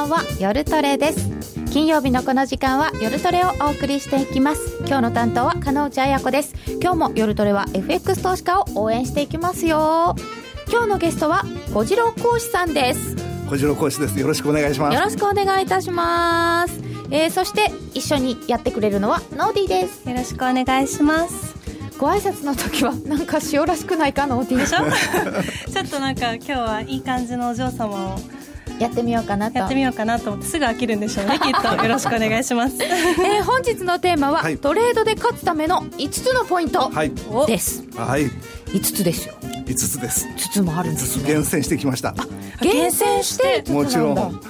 ばんは。夜トレです。金曜日のこの時間は夜トレをお送りしていきます。今日の担当は金内彩子です。今日も夜トレは FX 投資家を応援していきますよ。今日のゲストは小次郎講師さんです。小次郎講師です。よろしくお願いします。よろしくお願いいたします。えー、そして一緒にやってくれるのはノーディーです。よろしくお願いします。ご挨拶の時はなんか塩らしくないかノーディーでしょちょっとなんか今日はいい感じのお嬢様をやってみようかなと。やってみようかなと思ってすぐ飽きるんでしょうね きっと。よろしくお願いします、えー、本日のテーマは、はい、トレードで勝つための5つのポイントです、はい、5つですよ。5つです。5つもあるんですね。厳選してきました。厳選して。もちろん。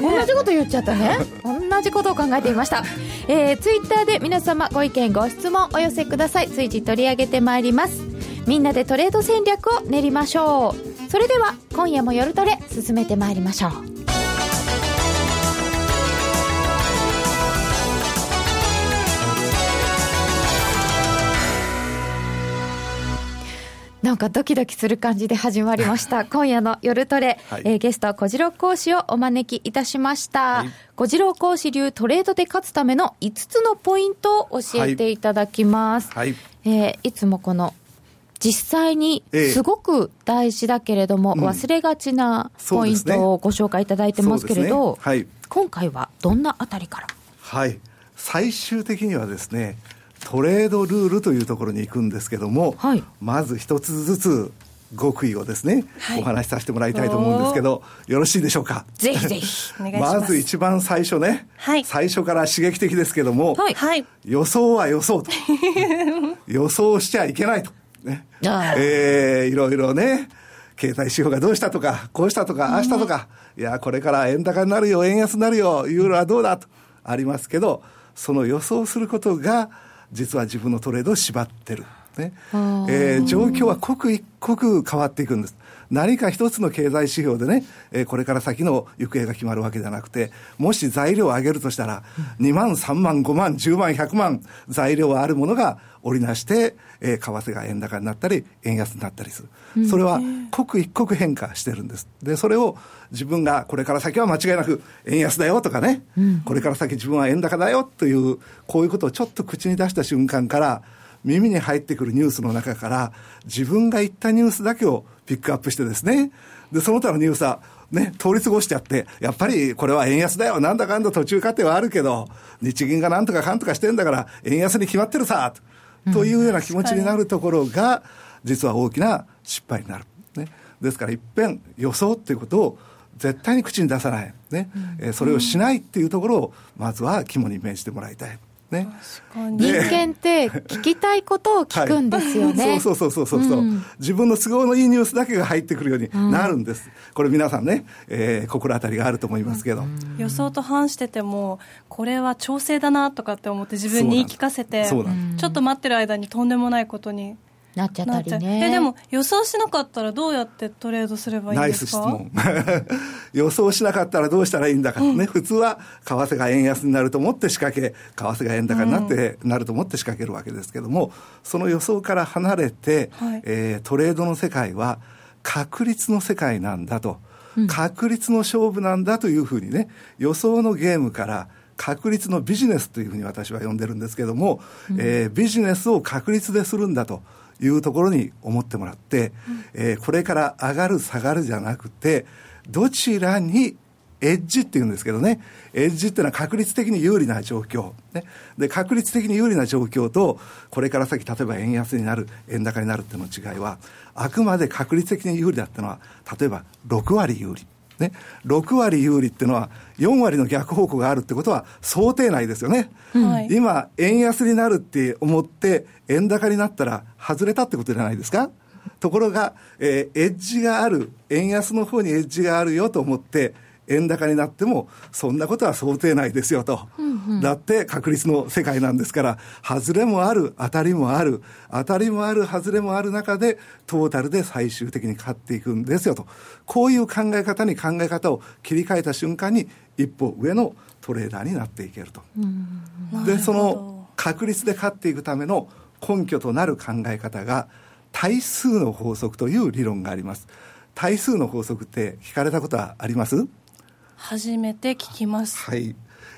同じこと言っちゃったね。同じことを考えていました、えー、ツイッターで皆様ご意見ご質問お寄せください。随時取り上げてまいりますみんなでトレード戦略を練りましょう。それでは今夜も夜トレ進めてまいりましょう。なんかドキドキする感じで始まりました。今夜の夜トレ、はい、えー、ゲストは小次郎講師をお招きいたしました。はい、小次郎講師流トレードで勝つための5つのポイントを教えていただきます。はい、えー、いつもこの実際にすごく大事だけれども、え忘れがちなポイントをご紹介いただいてますけれど、ね。はい、今回はどんなあたりから？はい。最終的にはですねトレードルールというところに行くんですけども、はい、まず一つずつ極意をですね、はい、お話しさせてもらいたいと思うんですけど、よろしいでしょうか？ぜひぜひ。まず一番最初ね、はい、最初から刺激的ですけども、はい、予想は予想と。予想しちゃいけないと。ね。えー、いろいろね、経済指標がどうしたとか、こうしたとか、ああしたとか、いや、これから円高になるよ、円安になるよ、ユーロはどうだと。ありますけど、その予想することが、実は自分のトレードを縛ってる。ね。えー、状況は刻一刻変わっていくんです。何か一つの経済指標でね、えー、これから先の行方が決まるわけじゃなくて、もし材料を上げるとしたら、2万、3万、5万、10万、100万、材料はあるものが織りなして、えー、為替が円高になったり、円安になったりする。それは刻一刻変化してるんです。で、それを自分がこれから先は間違いなく円安だよとかね、うん、これから先自分は円高だよという、こういうことをちょっと口に出した瞬間から、耳に入ってくるニュースの中から、自分が言ったニュースだけをピックアップしてですね、で、その他のニュースは、ね、通り過ごしちゃって、やっぱりこれは円安だよ、なんだかんだ途中過程はあるけど、日銀がなんとかかんとかしてんだから、円安に決まってるさ、というような気持ちになるところが、実は大きな失敗になる。ね、ですから、いっぺん予想っていうことを、絶対に口に出さない、ね。うん、それをしないっていうところを、まずは肝に銘じてもらいたい。ね、人間って聞きたいことを聞くんですよね。はい、そうそうそうそうそう、う。ん、自分の都合のいいニュースだけが入ってくるようになるんです。うん、これ皆さんね、えー、心当たりがあると思いますけど、うん、予想と反してても、これは調整だなとかって思って自分に言い聞かせて、ちょっと待ってる間にとんでもないことになっちゃったりね。え、でも予想しなかったらどうやってトレードすればいいんですか？ナイス質問。予想しなかったらどうしたらいいんだかね、うん、普通は為替が円安になると思って仕掛け、為替が円高になって、なると思って仕掛けるわけですけども、その予想から離れて、はい、えー、トレードの世界は確率の世界なんだと。確率の勝負なんだというふうにね、予想のゲームから確率のビジネスというふうに私は呼んでるんですけども、うん、えー、ビジネスを確率でするんだと。いうところに思ってもらって、うん、えー、これから上がる下がるじゃなくて、どちらにエッジっていうんですけどね、エッジっていうのは確率的に有利な状況。ね、で、確率的に有利な状況と、これから先、例えば円安になる、円高になるっていうの違いは、あくまで確率的に有利だったのは、例えば6割有利。ね、6割有利っていうのは、4割の逆方向があるってことは想定内ですよね。はい、今、円安になるって思って、円高になったら外れたってことじゃないですか。ところが、えー、エッジがある、円安の方にエッジがあるよと思って、円高になっても、そんなことは想定内ですよと。うんうん、だって確率の世界なんですから、外れもある、当たりもある、当たりもある、外れもある中で、トータルで最終的に勝っていくんですよと。こういう考え方に考え方を切り替えた瞬間に、一歩上のトレーダーになっていけると。うんで、その確率で勝っていくための根拠となる考え方が、対数の法則という理論があります。対数の法則って聞かれたことはあります？初めて聞きます。はい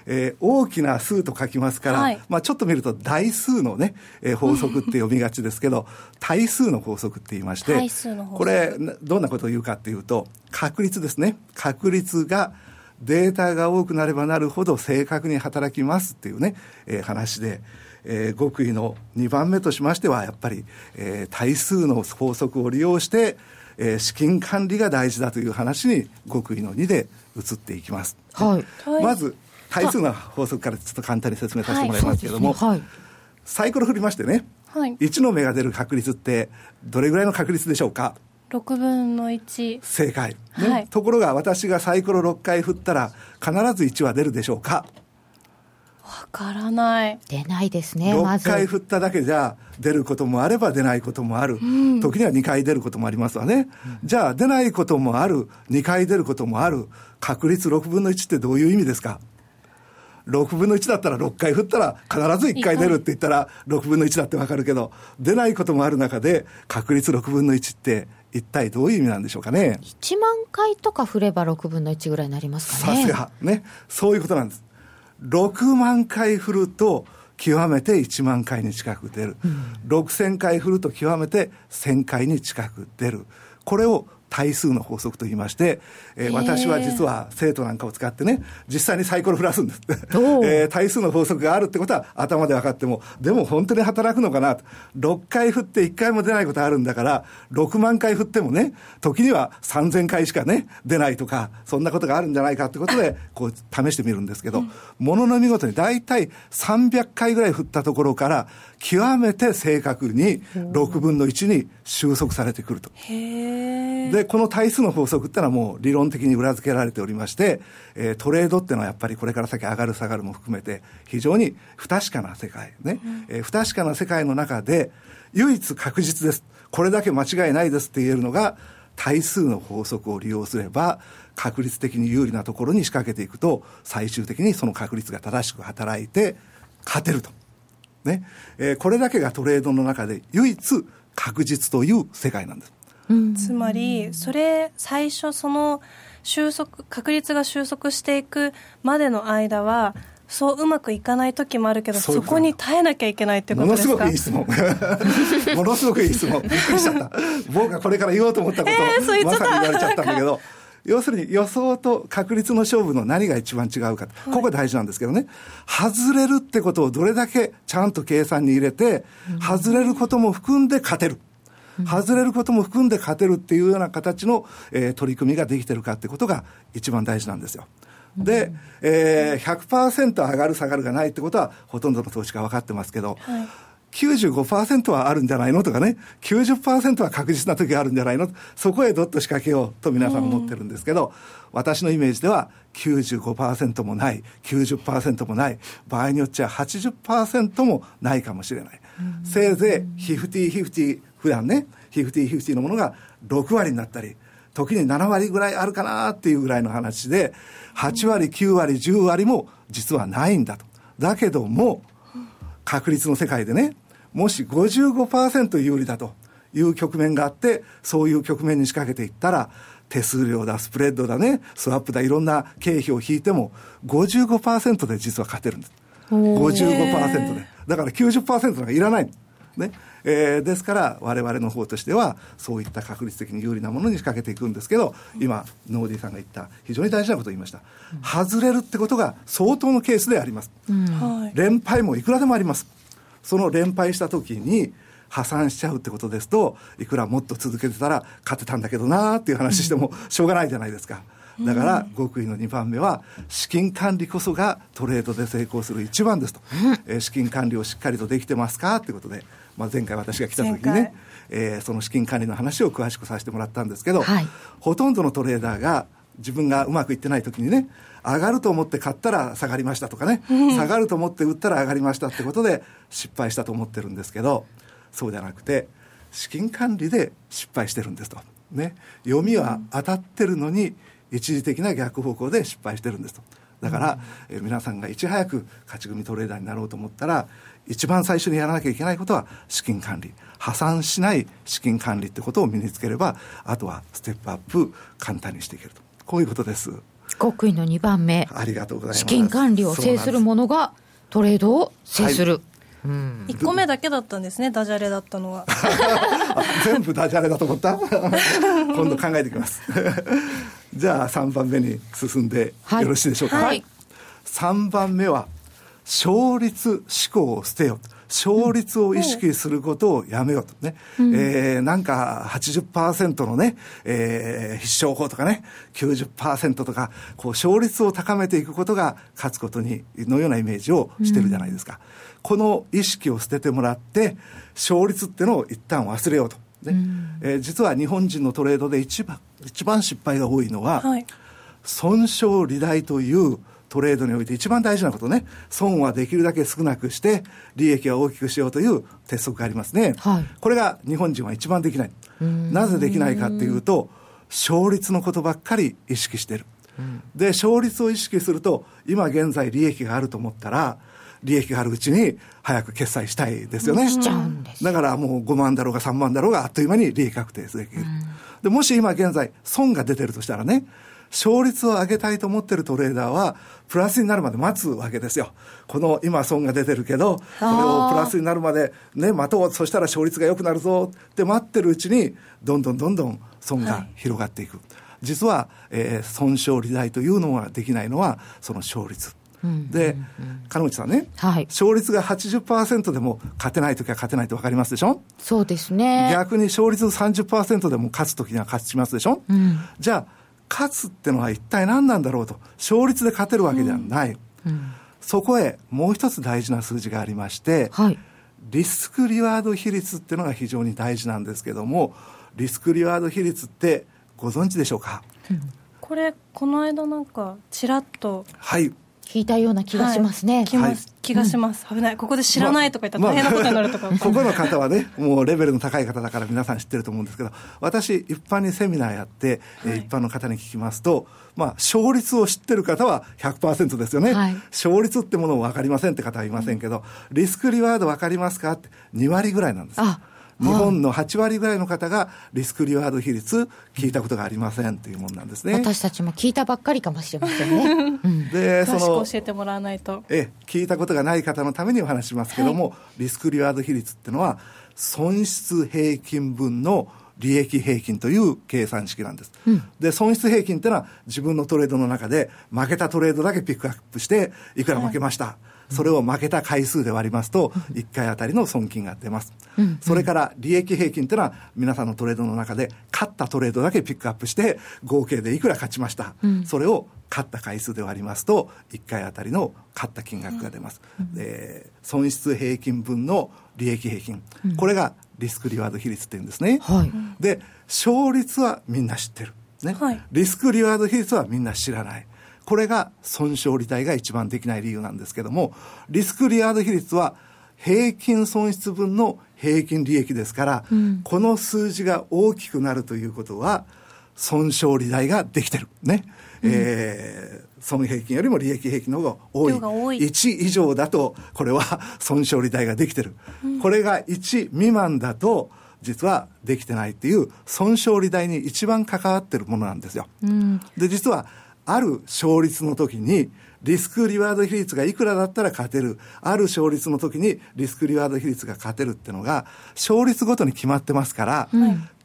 えー、大きな数と書きますから、はい、まあ、ちょっと見ると大数のね、えー、法則って読みがちですけど、対数の法則って言いまして、これ、どんなことを言うかっていうと、確率ですね。確率がデータが多くなればなるほど正確に働きますっていうね、えー、話で、えー、極意の2番目としましては、やっぱり、えー、対数の法則を利用して、えー、資金管理が大事だという話に極意の2で移っていきます。はい、まず対数の法則からちょっと簡単に説明させてもらいますけれども、はいね。はい、サイコロ振りましてね、はい、1の目が出る確率ってどれぐらいの確率でしょうか？6分の1正解、ね、はい、ところが私がサイコロ6回振ったら必ず1は出るでしょうか？わからない出ないですね6回振っただけじゃ出ることもあれば出ないこともある、うん、時には2回出ることもありますわね、うん、じゃあ出ないこともある2回出ることもある確率6分の1ってどういう意味ですか？6分の1だったら6回振ったら必ず1回出るって言ったら6分の1だってわかるけど、出ないこともある中で確率6分の1って一体どういう意味なんでしょうかね？1万回とか振れば6分の1ぐらいになりますかね。さすが。ね。そういうことなんです。6万回振ると、極めて1万回に近く出る、うん、6000回振ると極めて1000回に近く出る。これを対数の法則と言いまして、えー、私は実は生徒なんかを使ってね、実際にサイコロ振らすんです。えー、対数の法則があるってことは頭で分かっても、でも本当に働くのかなと。6回振って1回も出ないことあるんだから、6万回振ってもね、時には3000回しかね、出ないとか、そんなことがあるんじゃないかってことで、こう試してみるんですけど、ものの見事に大体300回ぐらい振ったところから、極めて正確に6分の1に収束されてくると。で、この対数の法則ってのはもう理論的に裏付けられておりまして、えー、トレードっていうのはやっぱりこれから先上がる下がるも含めて非常に不確かな世界ね、うん、えー、不確かな世界の中で唯一確実です。これだけ間違いないですって言えるのが対数の法則を利用すれば確率的に有利なところに仕掛けていくと最終的にその確率が正しく働いて勝てると。ね。えー、これだけがトレードの中で唯一確実という世界なんです。つまりそれ最初その収束確率が収束していくまでの間はそううまくいかない時もあるけどそこに耐えなきゃいけないってことですか？ものすごくいい質問。ものすごくいい質問。びっくりしちゃった。僕がこれから言おうと思ったことを、えー、まさに言われちゃったんだけど要するに予想と確率の勝負の何が一番違うか、ここ大事なんですけどね、外れるってことをどれだけちゃんと計算に入れて、外れることも含んで勝てる。外れることも含んで勝てるっていうような形の、えー、取り組みができてるかってことが一番大事なんですよ。で、えー、100%上がる下がるがないってことはほとんどの投資家分かってますけど、はい95%はあるんじゃないの？とかね、90%は確実な時があるんじゃないの？そこへどっと仕掛けようと皆さん思ってるんですけど、私のイメージでは95%もない、90%もない、場合によっちゃ80%もないかもしれない。せいぜい50-50普段ね、50-50のものが6割になったり、時に7割ぐらいあるかなっていうぐらいの話で、8割、9割、10割も実はないんだと。だけども、確率の世界でね、もし55%有利だという局面があって、そういう局面に仕掛けていったら、手数料だ、スプレッドだね、スワップだ、いろんな経費を引いても、55%で実は勝てるんです。55%で。だから90%なんかいらない。ね。えー、ですから我々の方としてはそういった確率的に有利なものに仕掛けていくんですけど今ノーディーさんが言った非常に大事なことを言いました、うん、外れるってことが相当のケースであります、うん、連敗もいくらでもありますその連敗した時に破産しちゃうってことですといくらもっと続けてたら勝てたんだけどなーっていう話してもしょうがないじゃないですか、だから極意の2番目は資金管理こそがトレードで成功する一番ですと、うん、えー、資金管理をしっかりとできてますかということでまあ、前回私が来た時にね、えー、その資金管理の話を詳しくさせてもらったんですけど、はい、ほとんどのトレーダーが自分がうまくいってない時にね上がると思って買ったら下がりましたとかね、下がると思って売ったら上がりましたってことで失敗したと思ってるんですけどそうじゃなくて資金管理で失敗してるんですと。ね、読みは当たってるのに一時的な逆方向で失敗してるんですと。だから、え皆さんがいち早く勝ち組トレーダーになろうと思ったら一番最初にやらなきゃいけないことは資金管理。破産しない資金管理ってことを身につければあとはステップアップ簡単にしていけるとこういうことです。極意の2番目。ありがとうございます。資金管理を制するものがトレードを制する。はい。1個目だけだったんですねダジャレだったのは。全部ダジャレだと思った？今度考えていきます。じゃあ3番目に進んでよろしいでしょうか、はい、3番目は勝率思考を捨てよ勝率を意識することをやめようとね。うん、えー、なんか80%のね、えー、必勝法とかね、90%とか、こう勝率を高めていくことが勝つことに、のようなイメージをしてるじゃないですか。うん、この意識を捨ててもらって、勝率ってのを一旦忘れようと。ね、うん、えー、実は日本人のトレードで一番、一番失敗が多いのは、はい、損傷利大というトレードにおいて一番大事なことね、損はできるだけ少なくして、利益は大きくしようという鉄則がありますね。はい、これが日本人は一番できない。なぜできないかっていうと、勝率のことばっかり意識してる。で、勝率を意識すると、今現在利益があると思ったら、利益があるうちに早く決済したいですよね。だからもう5万だろうが3万だろうがあっという間に利益確定できる。で、もし今現在損が出てるとしたらね、勝率を上げたいと思ってるトレーダーは、プラスになるまで待つわけですよ。この今損が出てるけど、これをプラスになるまでね、待とう。そしたら勝率が良くなるぞって待ってるうちに、どんどんどんどん損が広がっていく。はい、実は、えー、損傷利大というのができないのは、その勝率。で、金内さんね、はい、勝率が80%でも勝てないときは勝てないって分かりますでしょ？そうですね。逆に勝率30%でも勝つときには勝ちますでしょ、うん、じゃあ、勝つってのは一体何なんだろうと勝率で勝てるわけではない、うんうん、そこへもう一つ大事な数字がありまして、はい、リスクリワード比率っていうのが非常に大事なんですけどもリスクリワード比率ってご存知でしょうか、うん、これこの間なんかちらっとはい聞いたような気がしますね。はい、気がします、危ない。ここで知らないとか言ったら大変なことになるとか。ここの方はね、もうレベルの高い方だから皆さん知ってると思うんですけど、私、一般にセミナーやって、はい、一般の方に聞きますと、まあ、勝率を知ってる方は100%ですよね。はい、勝率ってものを分かりませんって方はいませんけど、リスクリワード分かりますかって2割ぐらいなんです。あ日本の8割ぐらいの方がリスクリワード比率聞いたことがありませんというものなんですね。私たちも聞いたばっかりかもしれませんね。うん、で、その教えてもらわないと。え、聞いたことがない方のためにお話しますけども、はい、リスクリワード比率っていうのは損失平均分の利益平均という計算式なんです。うん、で、損失平均っていうのは自分のトレードの中で負けたトレードだけピックアップしていくら負けました。はいそれを負けた回数で割りますと、1回あたりの損金が出ます。それから利益平均っていうのは、皆さんのトレードの中で、勝ったトレードだけピックアップして、合計でいくら勝ちました。それを勝った回数で割りますと、1回あたりの勝った金額が出ます。で損失平均分の利益平均。これがリスクリワード比率っていうんですね。はい、で、勝率はみんな知ってる。ね、はい、リスクリワード比率はみんな知らない。これが損傷利体が一番できない理由なんですけども、リスクリワード比率は平均損失分の平均利益ですから、うん、この数字が大きくなるということは、損傷利大ができてる。ね。うん、えー、損平均よりも利益平均の方が多い。多い1以上だと、これは 損傷利大ができてる。うん、これが1未満だと、実はできてないっていう損傷利大に一番関わってるものなんですよ。うん、で、実はある勝率の時に、リスクリワード比率がいくらだったら勝てる。ある勝率の時にリスクリワード比率が勝てるってのが、勝率ごとに決まってますから、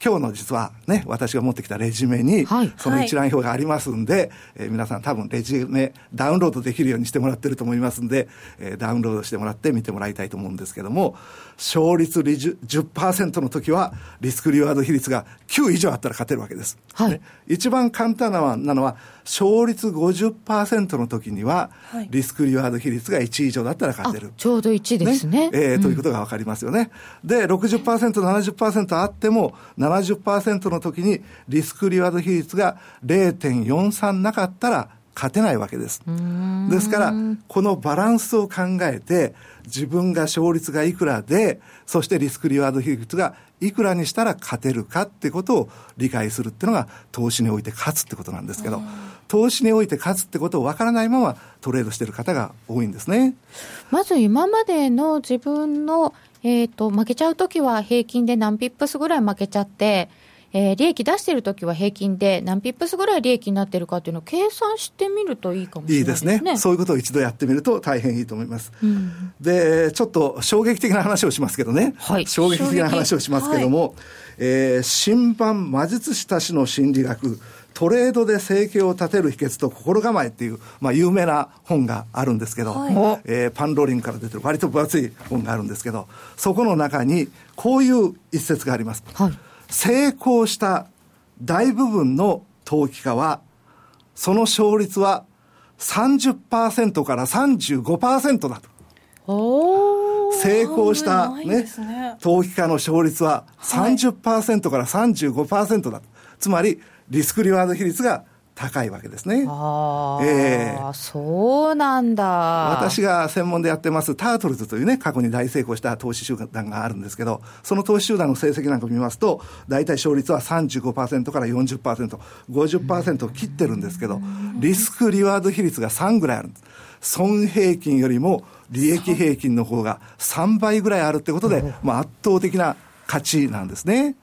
今日の実はね、私が持ってきたレジュメに、その一覧表がありますんで、はい、えー、皆さん多分レジュメダウンロードできるようにしてもらってると思いますんで、えー、ダウンロードしてもらって見てもらいたいと思うんですけども、勝率10%の時は、リスクリワード比率が9以上あったら勝てるわけです。はい、ね、一番簡単なのは、勝率50%の時には、リスクリワード比率が1以上だったら勝てる。ちょうど1ですね。ねえー、ということがわかりますよね。で、60%、70%あっても、70%の時にリスクリワード比率が0.43なかったら勝てないわけです。ですから、このバランスを考えて、自分が勝率がいくらで、そしてリスクリワード比率がいくらにしたら勝てるかってことを理解するっていうのが投資において勝つってことなんですけど、投資において勝つってことを分からないままトレードしてる方が多いんですね。まず今までの自分のえっ、ー、と、負けちゃうときは平均で何ピップスぐらい負けちゃって、えー、利益出してるときは平均で何ピップスぐらい利益になってるかっていうのを計算してみるといいかもしれないですね。いいですね。そういうことを一度やってみると大変いいと思います。うん、で、ちょっと衝撃的な話をしますけどね。はい。衝撃的な話をしますけども、はい、えー、新版魔術師たちの心理学、トレードで生計を立てる秘訣と心構えっていう、まあ、有名な本があるんですけど、はい、えー、パンローリンから出てる割と分厚い本があるんですけど、そこの中にこういう一節があります。はい、成功した大部分の投機家は、その勝率は30%から35%だと。成功したね、ね投機家の勝率は30%から35%だと。つまり、リスクリワード比率が高いわけですね。ああ、えー、そうなんだ。私が専門でやってますタートルズというね、過去に大成功した投資集団があるんですけど、その投資集団の成績なんかを見ますと、大体勝率は35%から40%、50%を切ってるんですけど、リスクリワード比率が3ぐらいあるんです。損平均よりも利益平均の方が3倍ぐらいあるってことで、まあ、圧倒的な価値なんですね。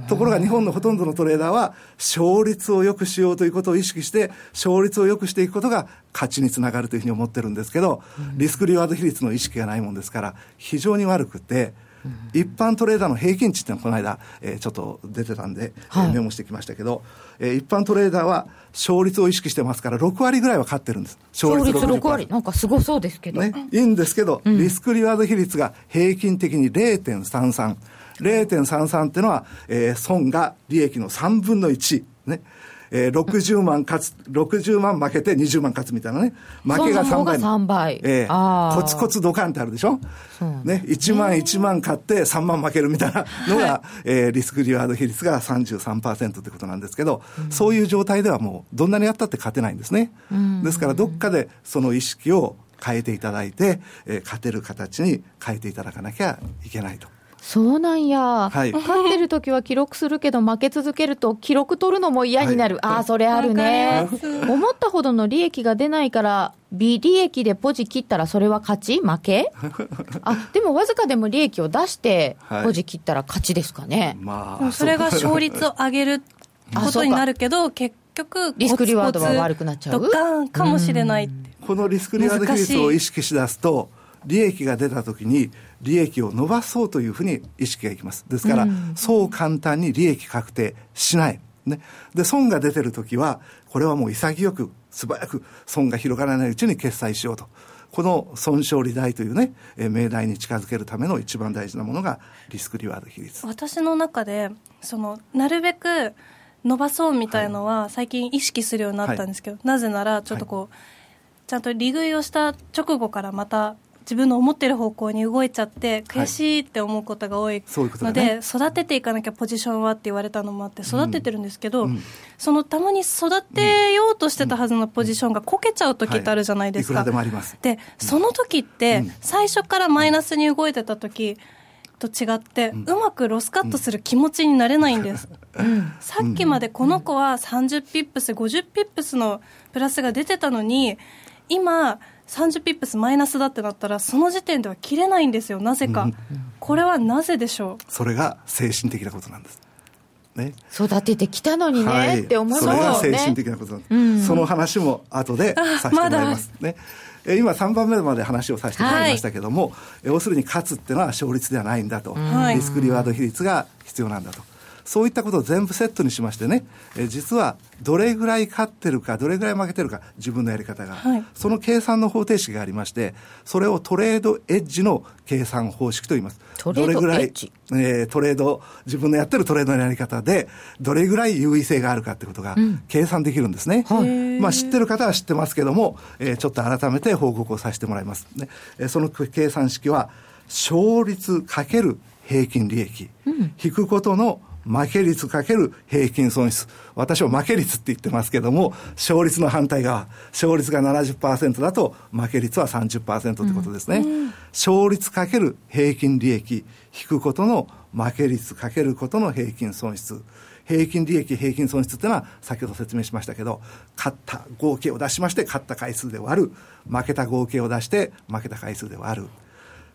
ところが日本のほとんどのトレーダーは、勝率を良くしようということを意識して、勝率を良くしていくことが勝ちにつながるというふうに思ってるんですけど、リスクリワード比率の意識がないもんですから、非常に悪くて、一般トレーダーの平均値っていうのはこの間、えー、ちょっと出てたんで、はい、メモしてきましたけど、えー、一般トレーダーは勝率を意識してますから、6割ぐらいは勝ってるんです。勝率 ,6 割。なんかすごそうですけど。ね。いいんですけど、うん、リスクリワード比率が平均的に0.33。0.33っていうのは、えー、損が利益の3分の1。ね。えー、60万勝つ、60万負けて20万勝つみたいなね。負けが3倍。3倍。えー、コツコツドカンってあるでしょ？ね。1万1万勝って3万負けるみたいなのが、はい、えー、リスクリワード比率が33%ってことなんですけど、うん、そういう状態ではもう、どんなにやったって勝てないんですね。うん、ですから、どっかでその意識を変えていただいて、えー、勝てる形に変えていただかなきゃいけないと。そうなんや、はい、勝ってる時は記録するけど、負け続けると、記録取るのも嫌になる、はい、ああ、それあるね、思ったほどの利益が出ないから、微利益でポジ切ったら、それは勝ち？負け？あでもわずかでも利益を出して、ポジ切ったら勝ちですかね。まあ、それが勝率を上げることになるけど、結局、リスクリワードは悪くなっちゃう？ドカンかもしれないこのリスクリワード比率を意識しだすと、利益が出たときに、利益を伸ばそうというふうに意識がいきます。ですから、うん、そう簡単に利益確定しない。ね。で、損が出てるときは、これはもう潔く、素早く損が広がらないうちに決済しようと。この損傷利大というね、えー、命題に近づけるための一番大事なものがリスクリワード比率。私の中で、その、なるべく伸ばそうみたいのは最近意識するようになったんですけど、はい、なぜならちょっとこう、はいちゃんと利食いをした直後からまた自分の思ってる方向に動いちゃって悔しいって思うことが多いので、はいね、育てていかなきゃポジションはって言われたのもあって育ててるんですけど、うん、そのたまに育てようとしてたはずのポジションがこけちゃう時ってあるじゃないですか。はい、ででその時って最初からマイナスに動いてた時と違って、うまくロスカットする気持ちになれないんです。うん、さっきまでこの子は30ピップス、50ピップスのプラスが出てたのに、今、30ピップスマイナスだってなったら、その時点では切れないんですよ、なぜか。うん、これはなぜでしょうそれが精神的なことなんです。ね、育ててきたのにね、はい、って思いますよね。それが精神的なことなんです。うん、その話も後でさせてもらいます。ね。今3番目まで話をさせてもらいましたけども、はい、要するに勝つっていうのは勝率ではないんだと、はい、リスクリワード比率が必要なんだと。そういったことを全部セットにしましてね、え実はどれぐらい勝ってるか、どれぐらい負けてるか、自分のやり方が、はい、その計算の方程式がありまして、それをトレードエッジの計算方式と言います。どれぐらい、えー、トレード、自分のやってるトレードのやり方で、どれぐらい優位性があるかってことが計算できるんですね。うん、まあ知ってる方は知ってますけども、えー、ちょっと改めて報告をさせてもらいます。ね、えー、その計算式は、勝率かける平均利益、うん、引くことの負け率かける平均損失。私は負け率って言ってますけども、勝率の反対側。勝率が70%だと、負け率は30%ってことですね。うん、勝率かける平均利益、引くことの負け率かけることの平均損失。平均利益、平均損失っていうのは、先ほど説明しましたけど、勝った合計を出しまして、勝った回数で割る。負けた合計を出して、負けた回数で割る。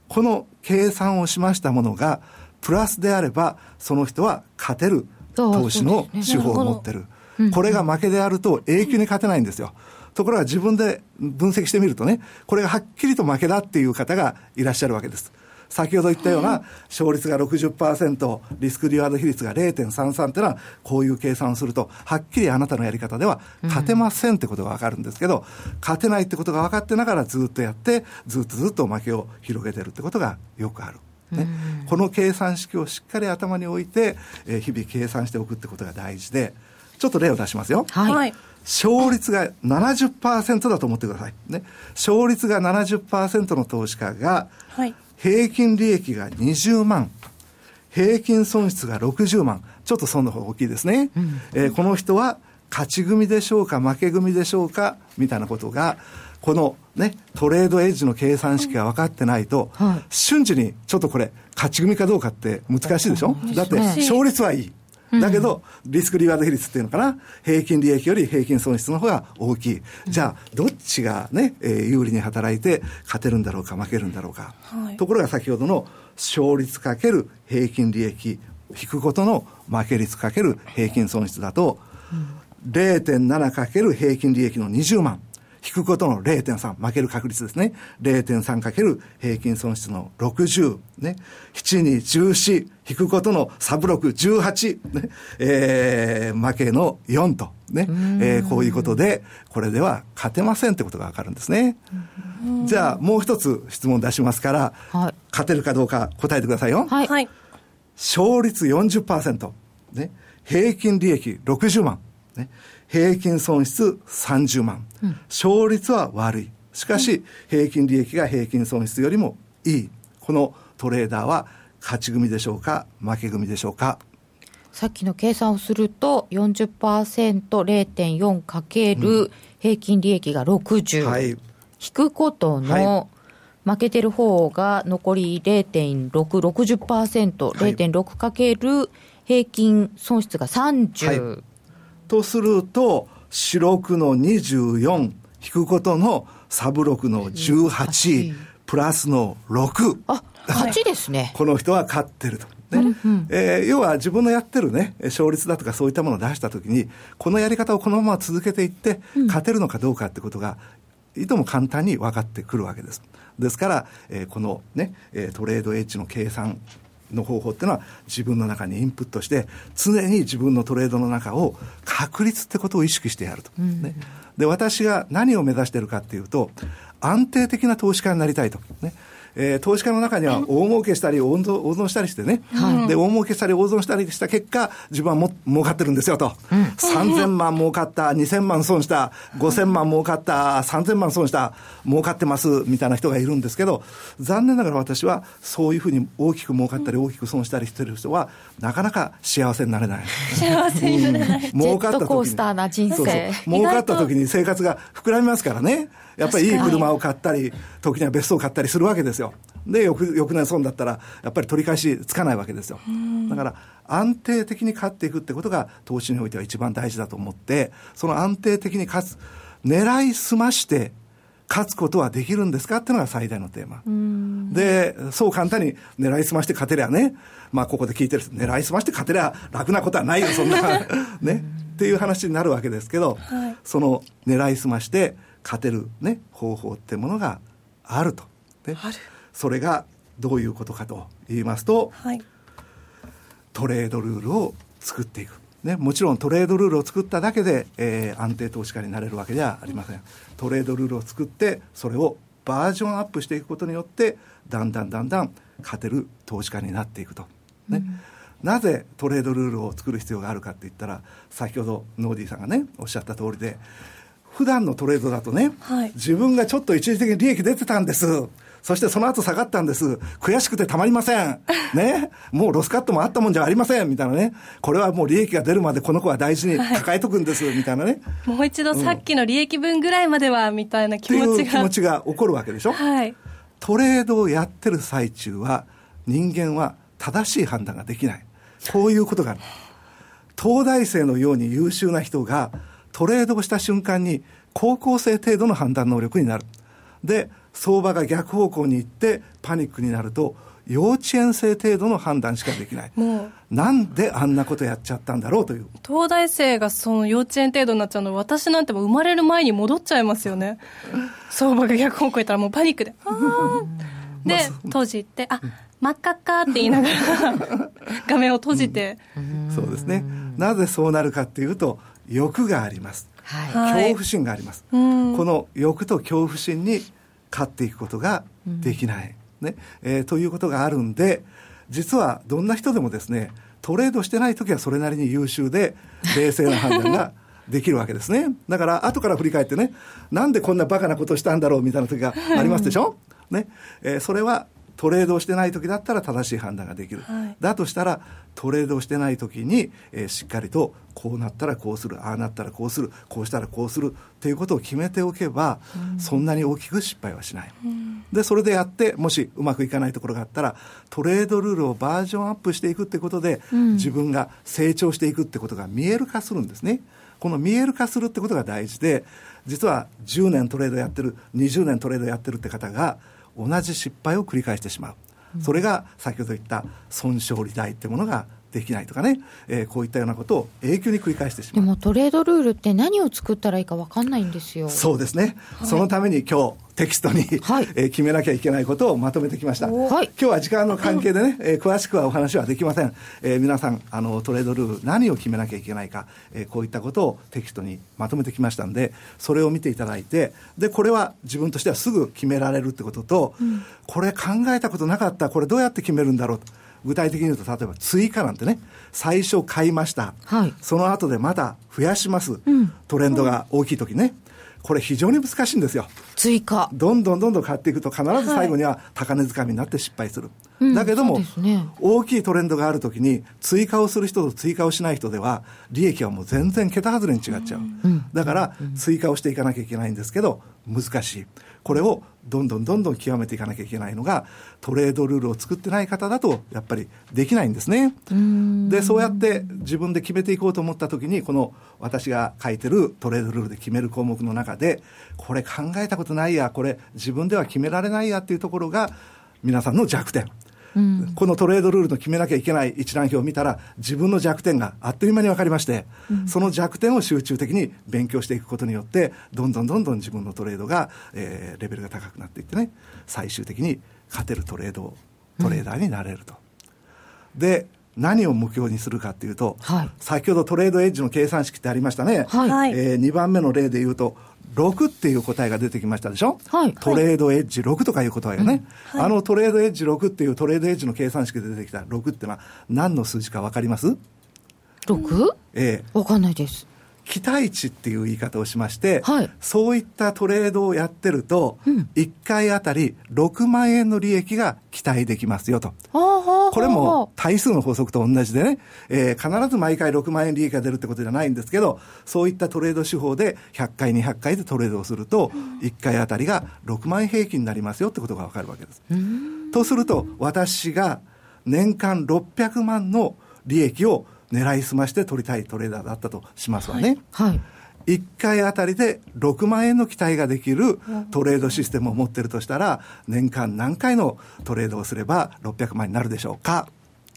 この計算をしましたものが、プラスであれば、その人は勝てる投資の手法を持ってる。これが負けであると永久に勝てないんですよ。ところが自分で分析してみるとね、これがはっきりと負けだっていう方がいらっしゃるわけです。先ほど言ったような勝率が60%、リスクリワード比率が0.33っていうのは、こういう計算をすると、はっきりあなたのやり方では勝てませんってことがわかるんですけど、勝てないってことが分かってながらずっとやって、ずっとずっと負けを広げてるってことがよくある。ね、この計算式をしっかり頭に置いて、えー、日々計算しておくってことが大事で、ちょっと例を出しますよ。はい。勝率が70%だと思ってください。ね。勝率が70%の投資家が、はい、平均利益が20万、平均損失が60万、ちょっと損の方が大きいですね。うん、えー、この人は勝ち組でしょうか、負け組でしょうか、みたいなことが、このね、トレードエッジの計算式が分かってないと、はい、瞬時にちょっとこれ、勝ち組かどうかって難しいでしょ、だって勝率はいい。だけど、リスクリワード比率っていうのかな、平均利益より平均損失の方が大きい。じゃあ、どっちがね、えー、有利に働いて勝てるんだろうか、負けるんだろうか。はい、ところが先ほどの勝率かける平均利益、引くことの負け率かける平均損失だと、0.7かける平均利益の20万。引くことの0.3、負ける確率ですね。0.3かける平均損失の60、ね。7に14、引くことのサブ6、18、ね。えー、負けの4と、ね。えー、こういうことで、これでは勝てませんってことがわかるんですね。じゃあ、もう一つ質問出しますから、はい、勝てるかどうか答えてくださいよ。はい。勝率40%、ね。平均利益60万、ね。平均損失30万、うん、勝率は悪い。しかし、平均利益が平均損失よりもいい。このトレーダーは勝ち組でしょうか、負け組でしょうか。さっきの計算をすると40%、0.4かける平均利益が60。はい、引くことの、負けてる方が残り0.6、60%、はい、0.6かける平均損失が30。はいとすると、四六の24引くことのサブ6の18、プラスの6。あ、8ですね。この人は勝ってると。ね、うんうん、えー、要は自分のやってるね、勝率だとかそういったものを出したときに、このやり方をこのまま続けていって、勝てるのかどうかってことが、いとも簡単に分かってくるわけです。ですから、えー、このね、トレードエッジの計算の方法っていうのは自分の中にインプットして常に自分のトレードの中を確率ってことを意識してやると、うん、ね、で私が何を目指してるかっていうと安定的な投資家になりたいと、ね、えー、投資家の中には大儲けしたり大損したりしてね、はい、で大儲けしたり大損したりした結果自分はも儲かってるんですよと、うん、3000万儲かった2000万損した5000万儲かった3000万損した儲かってますみたいな人がいるんですけど残念ながら私はそういうふうに大きく儲かったり大きく損したりしてる人はなかなか幸せになれない。幸せになれない、うん、儲かった時に。コースターな人生。儲かった時に生活が膨らみますからねやっぱりいい車を買ったり、時には別荘を買ったりするわけですよ。で、翌翌年損だったら、やっぱり取り返しつかないわけですよ。だから、安定的に勝っていくってことが、投資においては一番大事だと思って、その安定的に勝つ、狙いすまして、勝つことはできるんですかっていうのが最大のテーマ。で、そう簡単に狙いすまして勝てりゃね、まあここで聞いてる狙いすまして勝てりゃ楽なことはないよ、そんな。ね。っていう話になるわけですけど、はい、その狙いすまして、勝てる、ね、方法ってものがあると、ね、それがどういうことかと言いますと、はい、トレードルールを作っていく、ね、もちろんトレードルールを作っただけで、えー、安定投資家になれるわけではありません。トレードルールを作ってそれをバージョンアップしていくことによってだんだんだんだん勝てる投資家になっていくと、ね、うん、なぜトレードルールを作る必要があるかって言ったら先ほどノーディーさんがねおっしゃった通りで普段のトレードだとね、はい、自分がちょっと一時的に利益出てたんです。そしてその後下がったんです。悔しくてたまりません。ね。もうロスカットもあったもんじゃありません。みたいなね。これはもう利益が出るまでこの子は大事に抱えとくんです。みたいなね。もう一度さっきの利益分ぐらいまでは、みたいな気持ちが。気持ちが起こるわけでしょ。はい。トレードをやってる最中は、人間は正しい判断ができない。こういうことがある。東大生のように優秀な人が、トレードをした瞬間に高校生程度の判断能力になる。で、相場が逆方向に行ってパニックになると、幼稚園生程度の判断しかできない。もう。なんであんなことやっちゃったんだろうという。東大生がその幼稚園程度になっちゃうの、私なんてもう生まれる前に戻っちゃいますよね。相場が逆方向いたらもうパニックで。で、閉じて、あ、真っ赤っかって言いながら 画面を閉じて、うん、そうですね。なぜそうなるかっていうと、欲があります。はい、恐怖心があります。この欲と恐怖心に勝っていくことができない。ねえー、ということがあるんで、実はどんな人でもですね、トレードしてない時はそれなりに優秀で、冷静な判断ができるわけですね。だから、後から振り返ってね、なんでこんなバカなことしたんだろうみたいな時がありますでしょ？ね。えー、それはトレードをしてない時だったら正しい判断ができる、はい、だとしたらトレードをしてない時に、えー、しっかりとこうなったらこうするああなったらこうするこうしたらこうするっていうことを決めておけば、うん、そんなに大きく失敗はしない、うん、でそれでやってもしうまくいかないところがあったらトレードルールをバージョンアップしていくってことで、うん、自分が成長していくってことが見える化するんですね。この見える化するってことが大事で実は10年トレードやってる20年トレードやってるって方が同じ失敗を繰り返してしまう。それが先ほど言った損傷利大ってものができないとかね、えー、こういったようなことを永久に繰り返してしまう。でもトレードルールって何を作ったらいいか分かんないんですよ。そうですね、はい、そのために今日テキストに、はい、えー、決めなきゃいけないことをまとめてきました、はい、今日は時間の関係でね、えー、詳しくはお話はできません、えー、皆さんあのトレードルール何を決めなきゃいけないか、えー、こういったことをテキストにまとめてきましたんでそれを見ていただいてでこれは自分としてはすぐ決められるってことと、うん、これ考えたことなかったこれどうやって決めるんだろうと具体的に言うと例えば追加なんてね最初買いました、はい、その後でまた増やします、うん、トレンドが大きい時ね、これ非常に難しいんですよ。追加。どんどんどんどん買っていくと必ず最後には高値掴みになって失敗する。はい、だけども、うんね、大きいトレンドがあるときに追加をする人と追加をしない人では利益はもう全然桁外れに違っちゃう。うん、だから追加をしていかなきゃいけないんですけど難しい。これをどんどんどんどん極めていかなきゃいけないのがトレードルールを作ってない方だとやっぱりできないんですね。でそうやって自分で決めていこうと思った時にこの私が書いてるトレードルールで決める項目の中でこれ考えたことないやこれ自分では決められないやっていうところが皆さんの弱点。うん、このトレードルールの決めなきゃいけない一覧表を見たら自分の弱点があっという間に分かりまして、うん、その弱点を集中的に勉強していくことによってどんどんどんどん自分のトレードが、えー、レベルが高くなっていってね最終的に勝てるトレードトレーダーになれると。うん、で何を目標にするかというと、はい、先ほどトレードエッジの計算式ってありましたね、はい、えー、2番目の例で言うと6っていう答えが出てきましたでしょ、はい、トレードエッジ6とかいう答えがね、はい、あのトレードエッジ6っていうトレードエッジの計算式で出てきた6っていうのは何の数字か分かります？6? ええ。分かんないです期待値っていう言い方をしまして、はい、そういったトレードをやってると、うん、1回あたり6万円の利益が期待できますよと。これも対数の法則と同じでね、えー、必ず毎回6万円利益が出るってことじゃないんですけど、そういったトレード手法で100回、200回でトレードをすると、1回あたりが6万円平均になりますよってことがわかるわけです。とすると、私が年間600万の利益を狙いすまして取りたいトレーダーだったとしますわね。はい、はい1回あたりで6万円の期待ができるトレードシステムを持ってるとしたら、年間何回のトレードをすれば600万になるでしょうか。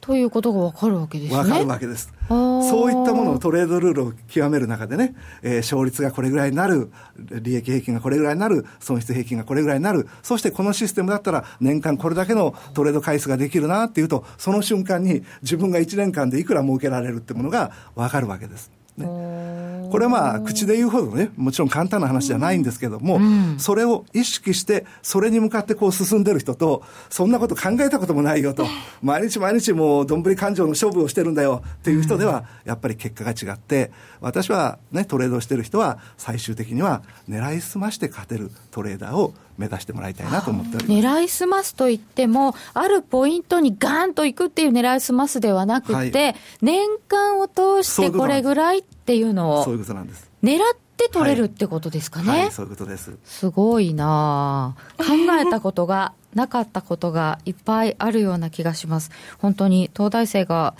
ということが分かるわけですね。分かるわけです。そういったものをトレードルールを極める中でね、えー、勝率がこれぐらいになる、利益平均がこれぐらいになる、損失平均がこれぐらいになる、そしてこのシステムだったら年間これだけのトレード回数ができるなっていうと、その瞬間に自分が1年間でいくら儲けられるってものが分かるわけです。ね、これはまあ口で言うほどねもちろん簡単な話じゃないんですけども、うん、それを意識してそれに向かってこう進んでる人とそんなこと考えたこともないよと毎日毎日もうどんぶり勘定の勝負をしてるんだよっていう人ではやっぱり結果が違って私はねトレードしてる人は最終的には狙いすまして勝てるトレーダーを目指してもらいたいなと思っております。狙いすますといっても、あるポイントにガーンといくっていう狙いすますではなくて、はい、年間を通してこれぐらいっていうのを、そういうことなんです。狙って取れるってことですかね。はい、はい、そういうことです。すごいな考えたことがなかったことがいっぱいあるような気がします。本当に東大生が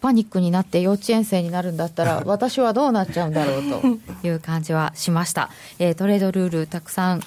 パニックになって幼稚園生になるんだったら、私はどうなっちゃうんだろうという感じはしました。えー、トレードルールたくさん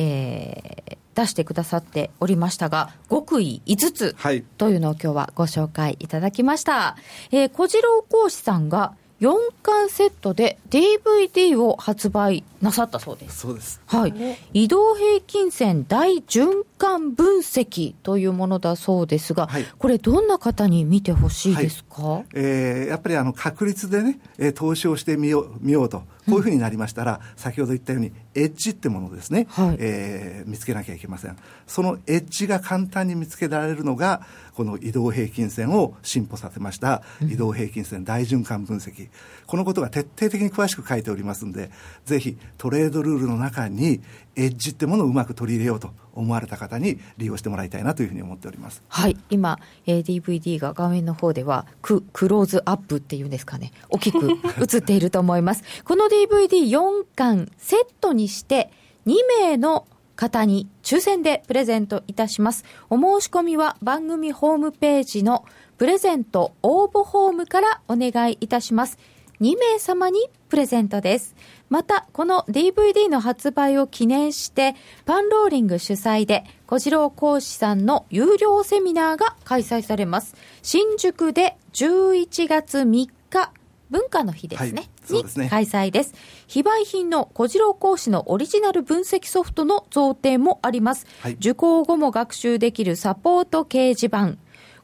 えー、出してくださっておりましたが、極意5つというのを今日はご紹介いただきました。えー、小次郎講師さんが4巻セットで DVD を発売なさったそうです。そうです。はい。移動平均線大循環分析というものだそうですが、はい、これどんな方に見てほしいですか、はい、えー、やっぱりあの確率でね、えー、投資をしてみよう見ようと。こういうふうになりましたら、うん、先ほど言ったように、エッジってものですね、はい、えー、見つけなきゃいけません。そのエッジが簡単に見つけられるのが、この移動平均線を進歩させました、移動平均線大循環分析。うん、このことが徹底的に詳しく書いておりますんで、ぜひトレードルールの中にエッジってものをうまく取り入れようと思われた方に利用してもらいたいなというふうに思っております。はい。今、えー、DVD が画面の方ではククローズアップっていうんですかね。大きく映っていると思います。この DVD4 巻セットにして2名の方に抽選でプレゼントいたします。お申し込みは番組ホームページのプレゼント応募フォームからお願いいたします。2名様にプレゼントです。また、この DVD の発売を記念して、パンローリング主催で、小次郎講師さんの有料セミナーが開催されます。新宿で11月3日、文化の日ですね。はい、すねに開催です。非売品の小次郎講師のオリジナル分析ソフトの贈呈もあります。はい、受講後も学習できるサポート掲示板。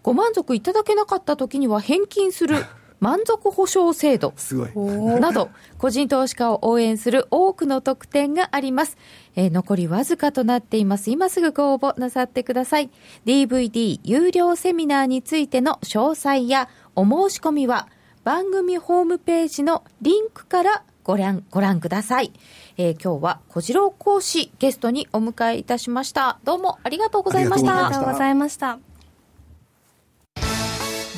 ご満足いただけなかった時には返金する 満足保証制度など、個人投資家を応援する多くの特典があります。えー、残りわずかとなっています。今すぐご応募なさってください。DVD 有料セミナーについての詳細やお申し込みは番組ホームページのリンクからご覧、ご覧ください。えー、今日は小次郎講師ゲストにお迎えいたしました。どうもありがとうございました。ありがとうございました。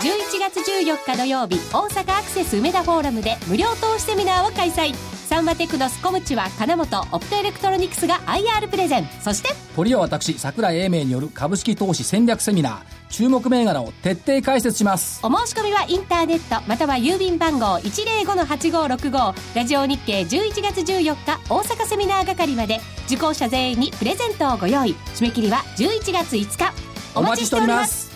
11月14日土曜日大阪アクセス梅田フォーラムで無料投資セミナーを開催。サンマテクノスコムチは金本オプトエレクトロニクスが IR プレゼン。そしてポリオ私櫻井英明による株式投資戦略セミナー。注目銘柄を徹底解説します。お申し込みはインターネットまたは郵便番号105-8565ラジオ日経11月14日大阪セミナー係まで。受講者全員にプレゼントをご用意。締め切りは11月5日。お待ちしております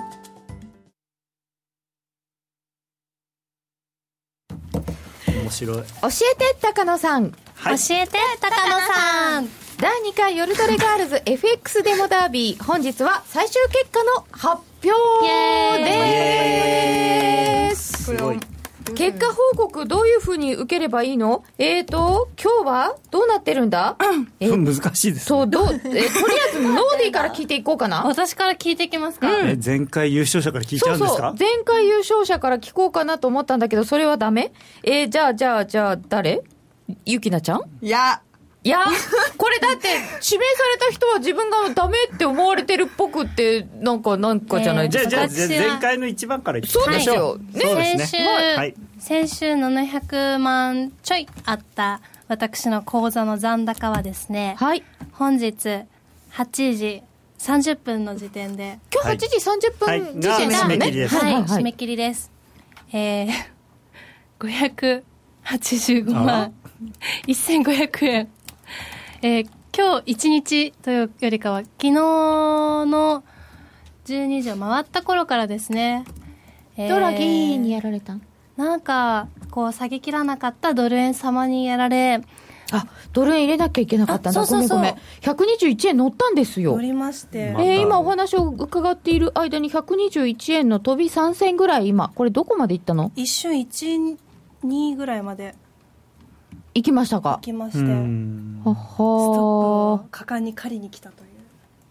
白い。教えて高野さん、はい、教えて高野さん。第2回夜トレガールズ FX デモダービー。本日は最終結果の発表です。すごい結果報告どういうふうに受ければいいの？えーと、今日はどうなってるんだ、え難しいです、ね、そう、どう、えとりあえずノーディーから聞いていこうかな。私から聞いていきますか、うん、前回優勝者から聞いちゃうんですか？そうそう。前回優勝者から聞こうかなと思ったんだけど、それはダメ？えー、じゃあ、じゃあ、じゃあ、誰？ゆきなちゃん？いや、いや、これだって、指名された人は自分がダメって思われてるっぽくって、なんか、なんかじゃないですか。えー、じゃあ、じゃあ、前回の一番からそうですよ。ね、そうですね。はい。先週700万ちょいあった私の口座の残高はですね、はい。本日8時30分の時点で。今日8時30分時点で、ね、締め切りです。はい、締め切りです。えー、585万1500円。えー、今日1日というよりかは、昨日の12時を回った頃からですね、えー、ドラギーにやられたなんか、こう、下げきらなかったドル円様にやられ、あ、ドル円入れなきゃいけなかったんだ。そうそうそうごめんごめん。121円乗ったんですよ。乗りまして。えー、今お話を伺っている間に121円の飛び3銭ぐらい今、これどこまでいったの？一瞬1、2ぐらいまで。行きましたか？行きまして。ははストップ果敢に借りに来たとい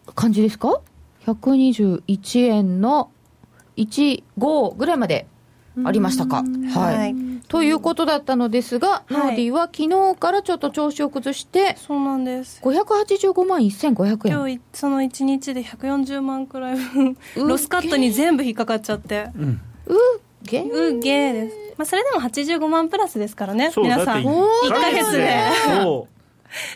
う感じですか ?121 円の15ぐらいまでありましたか？はい。ということだったのですが、ノーディーは昨日からちょっと調子を崩して、そうなんです。585万1500円。今日、その1日で140万くらい分、ロスカットに全部引っかかっちゃって。うん。うげうげです。まあ、それでも85万プラスですからね、皆さん。1か月で。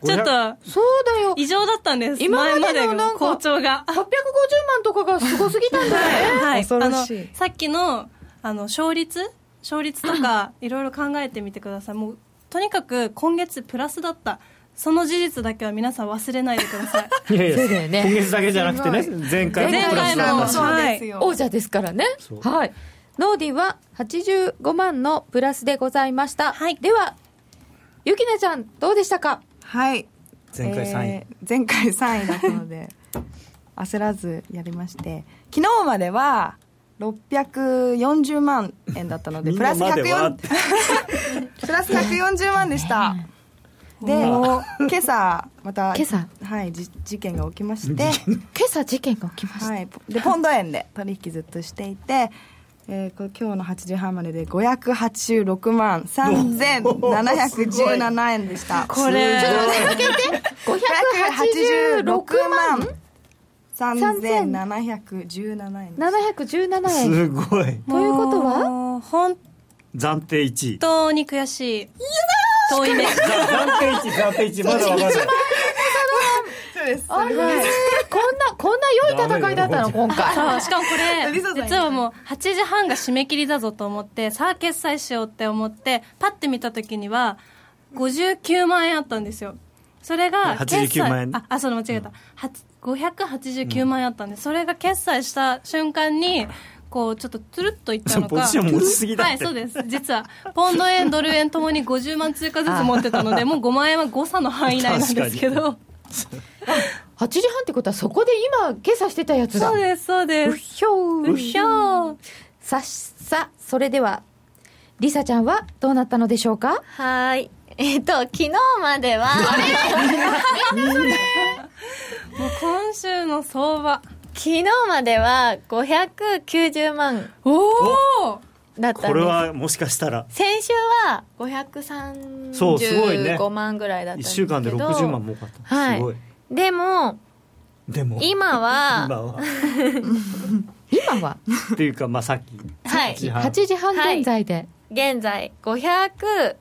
ちょっと、そうだよ。異常だったんです。今までの好調が。850万とかがすごすぎたんだよね。はい。あの、さっきの、あの、勝率？勝率とかいろいろ考えてみてくださいもうとにかく今月プラスだったその事実だけは皆さん忘れないでください。いやいや、ね、今月だけじゃなくてね、前回もプラスだったし、はい、王者ですからね。はい。ノーディは85万のプラスでございました。はい。では、ゆきなちゃん、どうでしたか？はい。前回3位。えー、前回3位だったので、焦らずやりまして、昨日までは、640万円だったので プラス140 プラス140万でした。で今朝また今朝？はい事件が起きまして。今朝事件が起きました、はい、でポンド円で取引ずっとしていてえー、今日の8時半までで586万3717円でした。これちょっとだけ586万3717円717円。すごい。ということは？本暫定1位。当に悔しい。遠い目。暫定1位暫定1位。まだ分かんない。そうです。あれ？こんなこんな良い戦いだったの？今回。そうしかもこれ実はもう8時半が締め切りだぞと思ってさあ決済しようって思ってパッて見た時には59万円あったんですよ。それが89万円。ああそう間違えた、うん589万円あったんで、それが決済した瞬間に、こうちょっとつるっといったのか、ポジション持ちすぎだはい、そうです、実は、ポンド円、ドル円ともに50万通貨ずつ持ってたので、もう5万円は誤差の範囲内なんですけど。8時半ってことはそこで今今朝してたやつだ。そうですそうです。うひょううひょうさっさそれではりさちゃんはどうなったのでしょうか？はい。えっ、と昨日までは あれもう今週の相場。昨日までは590万おおだったこれはもしかしたら。先週は535万ぐらいだったんですけど。1週間で60万儲かった、はい、すごい。でもでも。今は今は。今は？っていうかまあさっき。はい。8時半。現在で、はい、現在500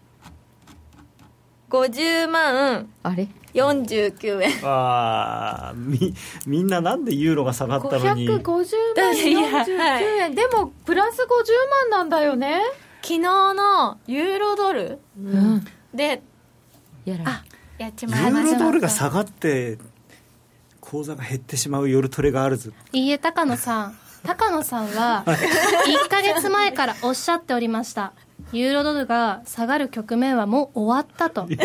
50万あれ？49円。ああみみんななんでユーロが下がったのに。550万49円、でもプラス50万なんだよね。昨日のユーロドル、うん、でやらあやっちまいました。ユーロドルが下がって口座が減ってしまう夜トレがあるぞ。いいえ高野さん。高野さんは1か月前からおっしゃっておりましたユーロドルが下がる局面はもう終わったと。一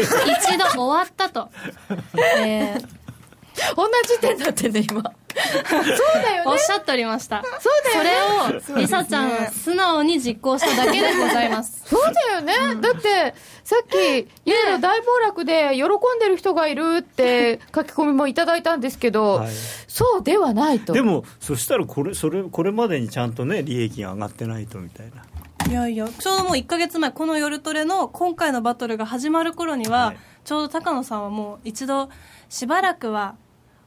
度終わったと、えー、同じ点だってね今。そうだよね。おっしゃっておりました。そうだよね。それをりさちゃんは素直に実行しただけでございます。そうだよね、うん、だってさっきユーロ大暴落で喜んでる人がいるって書き込みもいただいたんですけど、はい、そうではないと。でもそしたらこれそれこれまでにちゃんとね利益が上がってないとみたいないやいや。ちょうどもう1か月前この夜トレの今回のバトルが始まる頃には、はい、ちょうど高野さんはもう一度しばらくは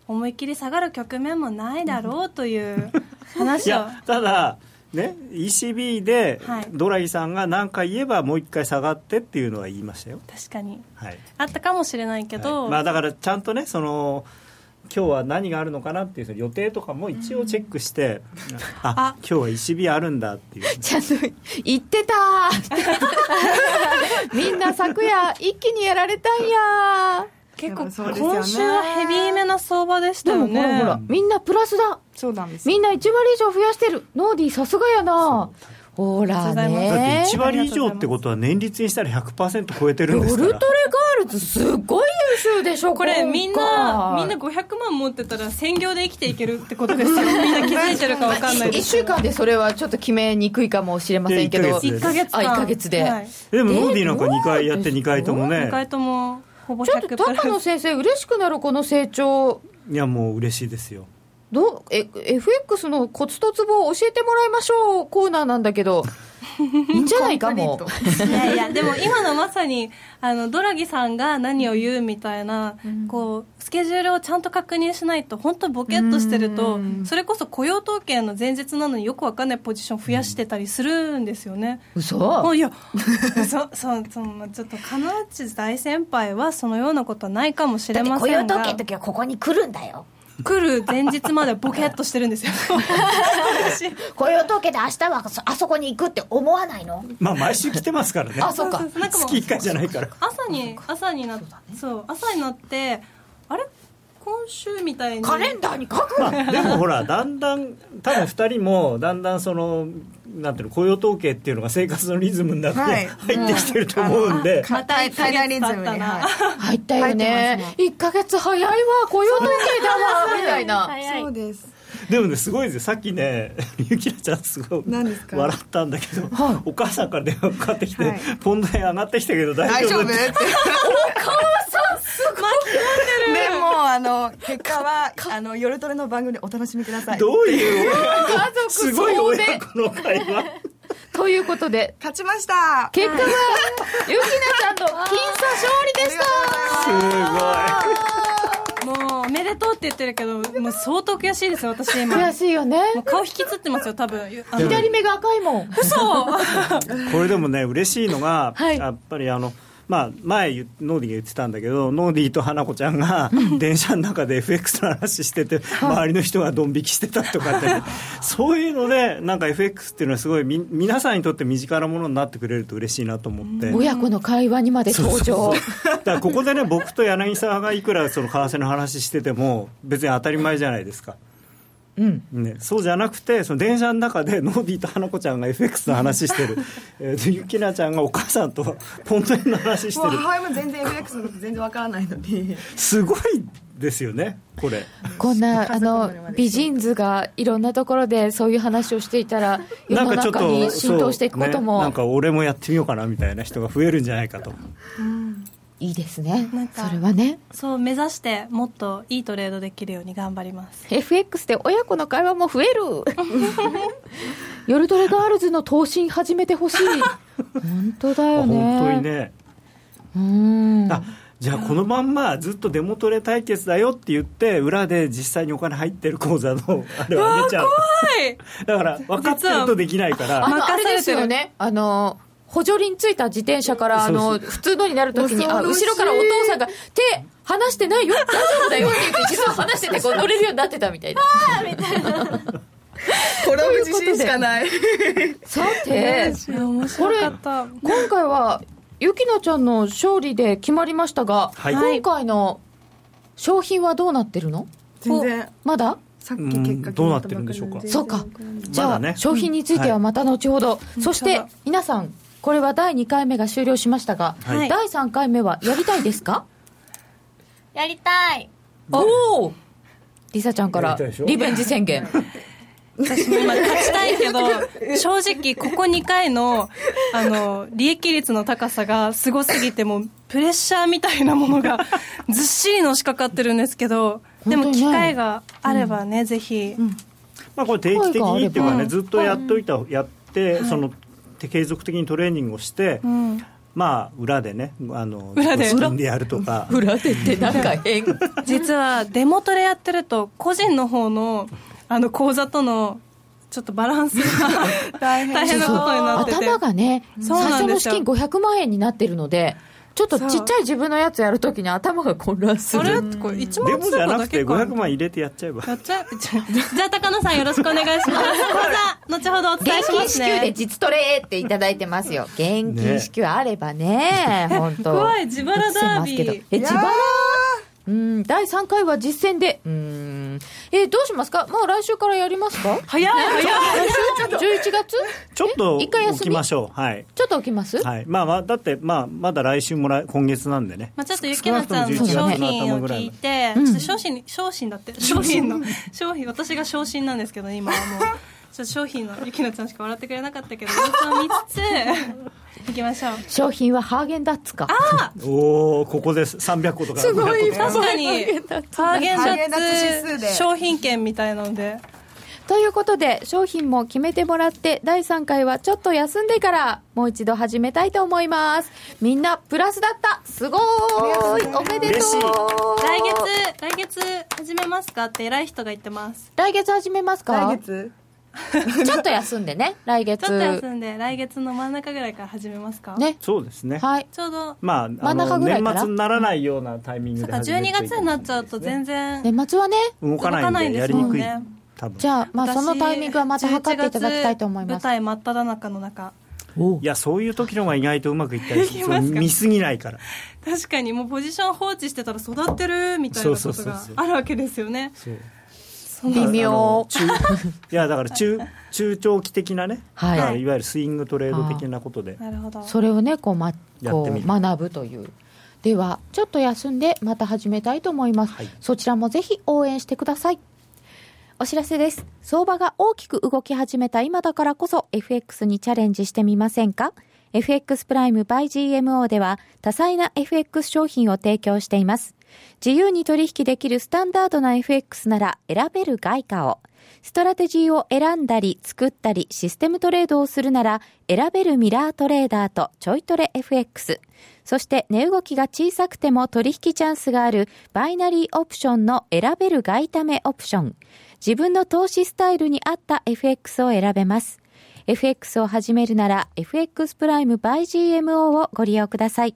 思いっきり下がる局面もないだろうという 話を。ただね、ECB でドラギさんが何か言えばもう一回下がってっていうのは言いましたよ。確かに、はい、あったかもしれないけど、はい、まあ、だからちゃんとねその今日は何があるのかなっていう予定とかも一応チェックして、うん、あ今日は石火あるんだっていう。ちゃんと言ってた みんな昨夜一気にやられたんや結構、今週はヘビーめな相場でしたよね。ほらほら。みんなプラスだ。そうなんですみんな1割以上増やしてる。ノーディーさすがやなほらね。だって1割以上ってことは年率にしたら100%超えてるんですから。ウルトレガールズすごい優秀でしょこれみんなみんな500万持ってたら専業で生きていけるってことですよ。みんな気づいてるか分かんないです。1週間でそれはちょっと決めにくいかもしれませんけど。1か月あ1か月で、はい、でもノーディーなんか2回やって2回ともね。2回ともほぼちょっと高野先生嬉しくなるこの成長。いやもう嬉しいですよどうえ FX のコツとツボを教えてもらいましょうコーナーなんだけど。いいんじゃないかも。いやいやでも今のまさにあのドラギさんが何を言うみたいな、うん、こうスケジュールをちゃんと確認しないと本当ボケっとしてるとそれこそ雇用統計の前日なのによくわかんないポジション増やしてたりするんですよね、うん、嘘いやそそそちょっと金内大先輩はそのようなことはないかもしれませんが。雇用統計の時はここに来るんだよ来る前日までボケっとしてるんですよ。雇用統計で明日はあそこに行くって思わないの？まあ毎週来てますからね。あそうか月1回じゃないから。朝に朝になってそう朝になってあれ？今週みたいに。カレンダーに書く、まあ、でもほら だんだん多分2人もだんだんそのなんていうの雇用統計っていうのが生活のリズムになって、はい、入ってきてると思うんで、また対談リズムに、入ったよね。1か月早いわ雇用統計だわみたいな。そうです。でもねすごいです。よさっきね ゆきなちゃんすごい笑ったんだけど、はい、お母さんから電話かかってきて、はい、ポンド円上がってきたけど大丈夫？って。お 母あの結果はあの夜トレの番組でお楽しみください。どういう家族すごい親子の会話。ということで。勝ちました。結果はゆきなちゃんと僅差勝利でした。すごい。もうおめでとうって言ってるけどもう相当悔しいですよ私今。悔しいよね。顔引きつってますよ多分。左目が赤いもん。嘘。これでもね嬉しいのが、はい、やっぱりあのまあ、前ノーディーが言ってたんだけどノーディーと花子ちゃんが電車の中で FX の話してて周りの人がドン引きしてたとかって、ね、そういうのでなんか FX っていうのはすごいみ皆さんにとって身近なものになってくれると嬉しいなと思って。親子の会話にまで登場。だからここでね僕と柳沢がいくらその為替の話してても別に当たり前じゃないですか。うん。ね、そうじゃなくてその電車の中でノーディーと花子ちゃんが FX の話してる。えー、ゆきなちゃんがお母さんとポント円の話してる。母親も全然 FX のこと全然わからないのに。すごいですよねこれ。こんな あの美人図がいろんなところでそういう話をしていたら世の中に浸透していくことも、ね、なんか俺もやってみようかなみたいな人が増えるんじゃないかと。うんいいですね。それはね。そう目指してもっといいトレードできるように頑張ります。FX で親子の会話も増える。夜トレガールズの投信始めてほしい。本当だよね。本当にね。うん。あじゃあこのまんまずっとデモトレ対決だよって言って裏で実際にお金入ってる口座のあれを上げちゃう。怖い。だから分かってるとできないから。あのあれですよね。あの補助輪ついた自転車から、あの、普通のになるときに、あ、後ろからお父さんが、手、離してないよ、大丈夫だよって言って、実は離してて、こう乗れるようになってたみたいな。あみたいな。これは自信しかない。さて、これ、今回は、ゆきなちゃんの勝利で決まりましたが、はい、今回の商品はどうなってるの？全然。まだ？さっき結果どうなってるんでしょうか。そうか。じゃあ、ね、商品についてはまた後ほど、うん、そして皆さんこれは第2回目が終了しましたが、はい、第3回目はやりたいですか？やりたい。おおりさちゃんからリベンジ宣言。私も今勝ちたいけど正直ここ2回のあの利益率の高さがすごすぎてもプレッシャーみたいなものが ずっしりのしかかってるんですけどでも機会があればね、うん、ぜひ、うん、まあ、これ定期的にっていうかねずっとやっといた、やって、その継続的にトレーニングをして、うん、まあ裏でねあの裏で？でやるとか。裏でってなんか変？実はデモトレやってると個人の方のあの口座とのちょっとバランスが 大変なことになってて。頭がね最初の資金500万円になってるのでちょっとちっちゃい自分のやつやるときに頭が混乱する。あれ？これ1万でもじゃなくて500万入れてやっちゃえば。やっちゃう？じゃあ高野さんよろしくお願いします。後ほどお伝えしますね。現金支給で実トレっていただいてますよ。現金支給あればね、本当怖い、自腹ダービー。え、自腹？うん、第3回は実践で、うん、えー、どうしますか？もう来週からやりますか？早い早い。11月？ちょっと置きましょう。はい。ちょっと置きます？はい。まあまあ、だって、まあ、まだ来週も来、今月なんでね。まあちょっとゆきなちゃんの商品を聞いて、ちょっと商品、商品だって、商品の、商品、私が昇進なんですけど、今はもう。ちょっと商品のゆきなちゃんしか笑ってくれなかったけど様子を見つつ いきましょう。商品はハーゲンダッツか。あおおここです300個とか。すごい。確かにハーゲンダッツ商品券みたいなので。ということで商品も決めてもらって第3回はちょっと休んでからもう一度始めたいと思います。みんなプラスだった。すごい。おめでとう。来月来月始めますかって偉い人が言ってます。来月始めますか？来月？ちょっと休んでね来月。ちょっと休んで来月の真ん中ぐらいから始めますか？ね。そうですね。はい。ちょうど。まあ、真ん中ぐらいから？年末にならないようなタイミングで始める12といい月になっちゃうと全然年末はね動かないんでやりにくい。多分。じゃあまあそのタイミングはまた測っていただきたいと思い私11ます月舞台真っ只中の中。いやそういう時の方が意外とうまくいったりする。見すぎないから。確かにもうポジション放置してたら育ってるみたいなことがそうそうそうそう。あるわけですよね。そう微妙。中 いやだから中中長期的なね、はい。いわゆるスイングトレード的なことで。なるほど。それをねこう、ま、こうやってみる。学ぶという。ではちょっと休んでまた始めたいと思います、はい。そちらもぜひ応援してください。お知らせです。相場が大きく動き始めた今だからこそ FX にチャレンジしてみませんか？FX プライム by GMO では多彩な FX 商品を提供しています自由に取引できるスタンダードな FX なら選べる外貨を。ストラテジーを選んだり作ったりシステムトレードをするなら選べるミラートレーダーとちょいトレ FX そして値動きが小さくても取引チャンスがあるバイナリーオプションの選べる外為オプション。自分の投資スタイルに合った FX を選べます。FX を始めるなら FX プライム by GMO をご利用ください。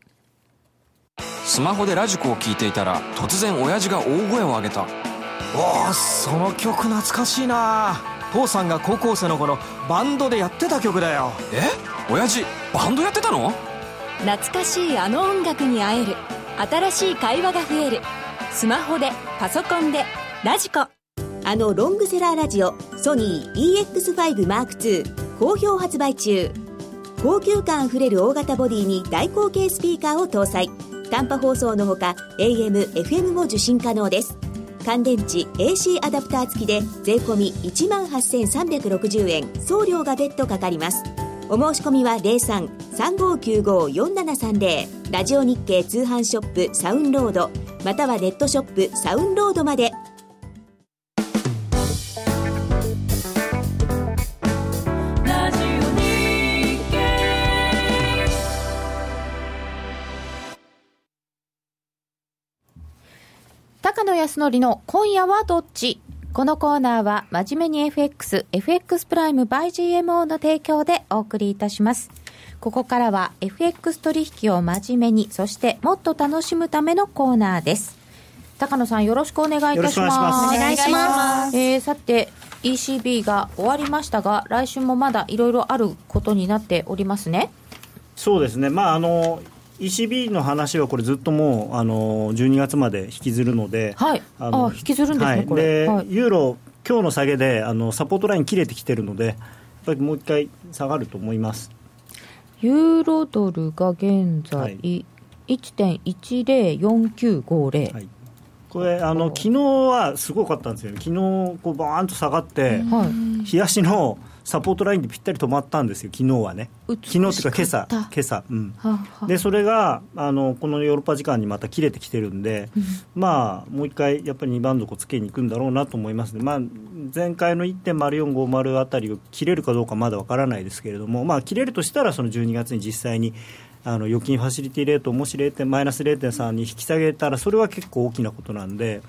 スマホでラジコを聞いていたら突然親父が大声を上げた。おおその曲懐かしいな。父さんが高校生の頃バンドでやってた曲だよ。え？親父バンドやってたの？懐かしいあの音楽に会える。新しい会話が増える。スマホでパソコンでラジコ。あのロングセラーラジオソニー EX5M2 好評発売中。高級感あふれる大型ボディに大口径スピーカーを搭載短波放送のほか AM、FM も受信可能です。乾電池 AC アダプター付きで税込1万8360円送料が別途かかります。お申し込みは03-3595-4730ラジオ日経通販ショップサウンロードまたはネットショップサウンロードまで。高野康則の今夜はどっち？このコーナーは真面目に FX、FX プライム by GMO の提供でお送りいたします。ここからは FX 取引を真面目に、そしてもっと楽しむためのコーナーです。高野さんよろしくお願いいたします。よろしくお願いしますお願いします。えーさて、ECB が終わりましたが、来週もまだいろいろあることになっておりますね。そうですねまああの ECB の話はこれずっともうあの12月まで引きずるので、はい。あの引きずるんですね、はい。これ。ではい。ユーロ今日の下げであのサポートライン切れてきてるのでやっぱりもう一回下がると思います。ユーロドルが現在、はい。1.104950、はい。これあの昨日はすごかったんですよね。昨日こうバーンと下がって、はい、日足のサポートラインでぴったり止まったんですよ昨日はね。昨日っていうか今朝今朝うん。ははでそれがあのこのヨーロッパ時間にまた切れてきてるんで、まあもう一回やっぱり2番底つけに行くんだろうなと思いますね、まあ、前回の1.0450あたりを切れるかどうかまだわからないですけれども、まあ、切れるとしたらその12月に実際にあの預金ファシリティレートをもし0マイナス0.3に引き下げたらそれは結構大きなことなんで。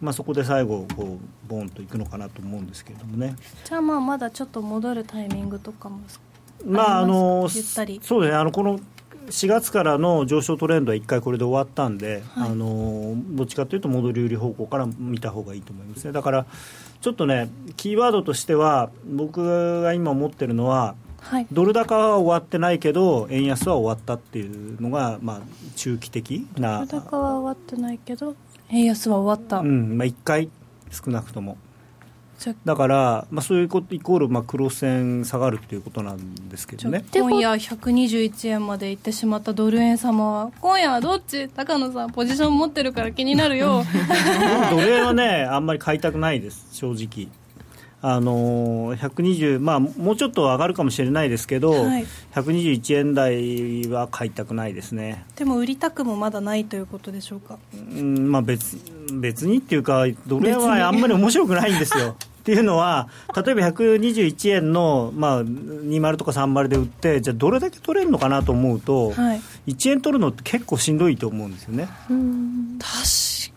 まあ、そこで最後こうボーンといくのかなと思うんですけれどもね。じゃあまあまだちょっと戻るタイミングとかもまああのゆったりそうですね。あのこの4月からの上昇トレンドは1回これで終わったんで、あのどっちかというと戻り売り方向から見た方がいいと思いますね。だからちょっとねキーワードとしては僕が今思ってるのははい。ドル高は終わってないけど円安は終わったっていうのが、まあ、中期的な、高は終わってないけど円安は終わった、うんまあ、1回少なくとも。だから、まあ、そういうことイコール、まあ、黒線下がるということなんですけどね。今夜121円まで行ってしまったドル円様は今夜はどっち？高野さんポジション持ってるから気になるよ。ドル円はねあんまり買いたくないです正直あの120、まあ、もうちょっと上がるかもしれないですけど、はい、121円台は買いたくないですね。でも売りたくもまだないということでしょうか、うんまあ別、別にっていうか、ドル円はあんまり面白くないんですよ。っていうのは、例えば121円の、まあ、20とか30で売って、じゃあ、どれだけ取れるのかなと思うと、はい、1円取るのって結構しんどいと思うんですよね。確か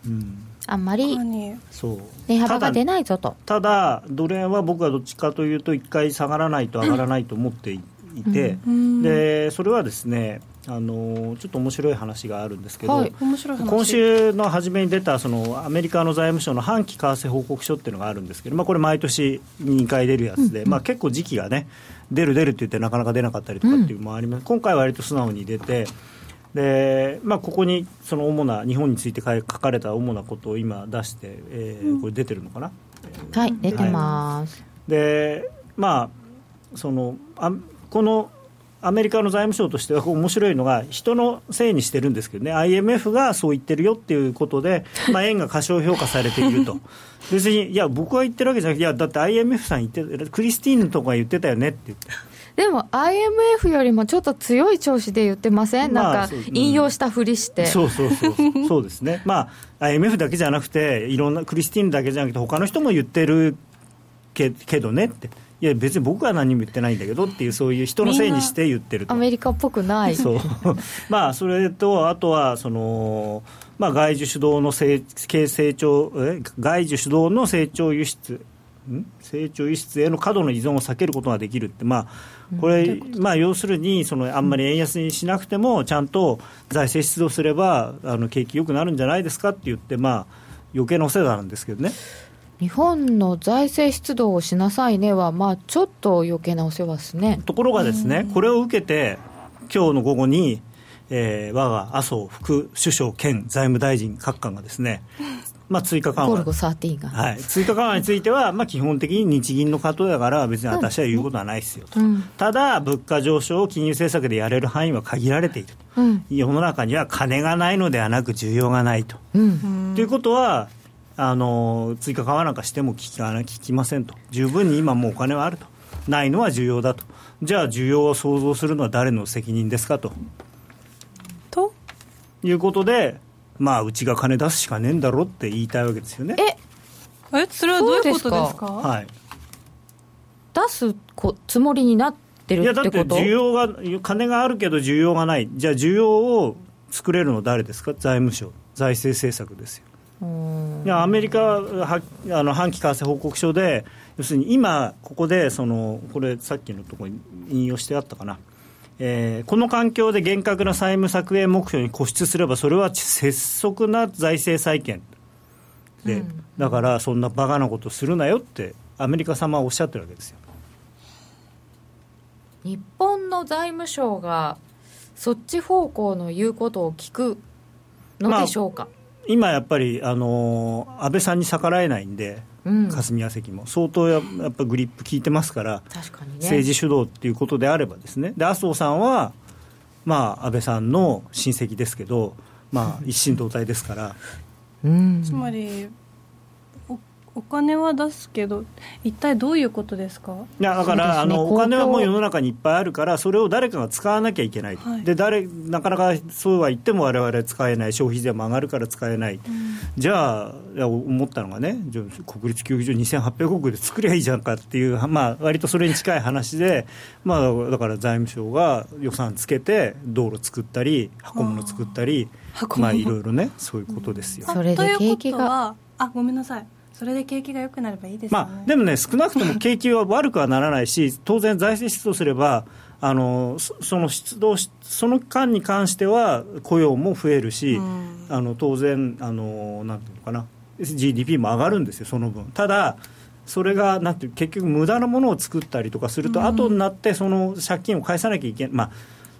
に、うんあんまり値幅が出ないぞと。ただドル円は僕はどっちかというと1回下がらないと上がらないと思っていて、うん、でそれはですねあのちょっと面白い話があるんですけど、はい、今週の初めに出たそのアメリカの財務省の半期為替報告書っていうのがあるんですけど、まあ、これ毎年2回出るやつで、うんうん、まあ、結構時期がね出る出るって言ってなかなか出なかったりとかっていうのもあります、うん、今回は割と素直に出てで、まあ、ここにその主な日本について書かれた主なことを今出して、えー、これ出てるのかな、はい出てます、はい、でまあそのあこのアメリカの財務省としては面白いのが人のせいにしてるんですけどね。IMF がそう言ってるよっていうことで、まあ、円が過小評価されていると。別にいや僕は言ってるわけじゃなくていやだって IMF さん言ってクリスティーヌとか言ってたよねって言ってでも IMF よりもちょっと強い調子で言ってません、なんか引用したふりして、そうそうそうそう ですね、まあ、IMF だけじゃなくて、いろんなクリスティーンだけじゃなくて、他の人も言ってるけけどねって。いや別に僕は何も言ってないんだけどっていうそういう人のせいにして言ってるアメリカっぽくない。そう。まあそれとあとはそのまあ外需主導の成成長え外需主導の成長輸出成長輸出への過度の依存を避けることができるって、まあ、これ、まあ、要するにその、あんまり円安にしなくても、ちゃんと財政出動すれば、あの景気よくなるんじゃないですかって言って、まあ余計なお世話なんですけどね。日本の財政出動をしなさいねは、まあ、ちょっと余計なお世話ですね。ところがですね、これを受けて、今日の午後に、えー、我が麻生副首相兼財務大臣各官がですね、まあ、追加緩和、はい、追加緩和については、まあ、基本的に日銀の過程だから、別に私は言うことはないですよと、うん、ただ、物価上昇を金融政策でやれる範囲は限られている、うん、世の中には金がないのではなく、需要がないと。と、うん、いうことは、あの追加緩和なんかしても聞か聞きませんと、十分に今もうお金はあると、ないのは重要だと、じゃあ、需要を創造するのは誰の責任ですかと。と？いうことで、まあうちが金出すしかねえんだろって言いたいわけですよね。ええそれはどういうことですか？はい。出すこつもりになってるってこと？いやだって需要が金があるけど需要がない。じゃあ需要を作れるの誰ですか？財務省。財政政策ですよ。いやアメリカはあの半期為替報告書で要するに今ここでそのこれさっきのところに引用してあったかなえー、この環境で厳格な債務削減目標に固執すれば、それは拙速な財政再建。で、うん、だからそんなバカなことするなよって、アメリカ様はおっしゃってるわけですよ。日本の財務省が、そっち方向の言うことを聞くのでしょうか？まあ今やっぱり、あのー、安倍さんに逆らえないんで、霞が関も。相当ややっぱグリップ効いてますから確かに、ね、政治主導っていうことであればですね。で麻生さんは、まあ、安倍さんの親戚ですけど、まあ、一心同体ですから。うん、つまりお金は出すけど一体どういうことですか？いやだから、ね、あのお金はもう世の中にいっぱいあるからそれを誰かが使わなきゃいけない、はい、で誰なかなかそうは言っても我々使えない消費税も上がるから使えない、うん、じゃあ思ったのがね国立競技場2800億で作りゃいいじゃんかっていう、まあ割とそれに近い話で、まあ、だから財務省が予算つけて道路作ったり箱物作ったりまあいろいろねそういうことですよ。それで景気があごめんなさいそれで景気が良くなればいいです、ね、まあ、でもね、少なくとも 景気は悪くはならないし、当然、財政出動すれば、あのその出動その間に関しては雇用も増えるし、うん、あの当然あの、なんていうのかな、GDP も上がるんですよ、その分。ただそれがなんていう結局、無駄なものを作ったりとかすると、うん、後になってその借金を返さなきゃいけない。まあ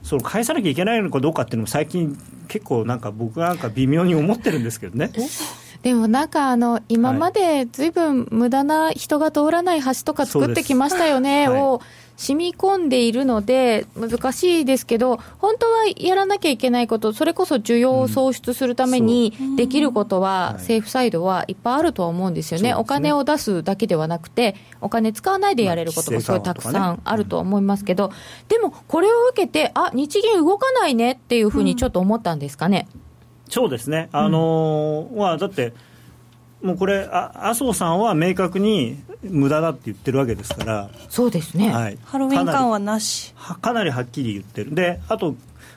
その返さなきゃいけないのかどうかっていうのも最近結構なんか僕なんか微妙に思ってるんですけどね でもなんかあの今までずい。ぶん無駄な人が通らない橋とか作ってきましたよね、を染み込んでいるので、難しいですけど、本当はやらなきゃいけないこと、それこそ需要を創出するためにできることは、政府サイドはいっぱいあるとは思うんですよね、お金を出すだけではなくて、お金使わないでやれることがすごいたくさんあると思いますけど、でもこれを受けて、あ日銀動かないねっていうふうにちょっと思ったんですかね？そうですね、あのー、まあ、だってもうこれ、麻生さんは明確に無駄だって言ってるわけですから、そうですね、はい、ハロウィン感はなし。かなりはっきり言ってる、であと、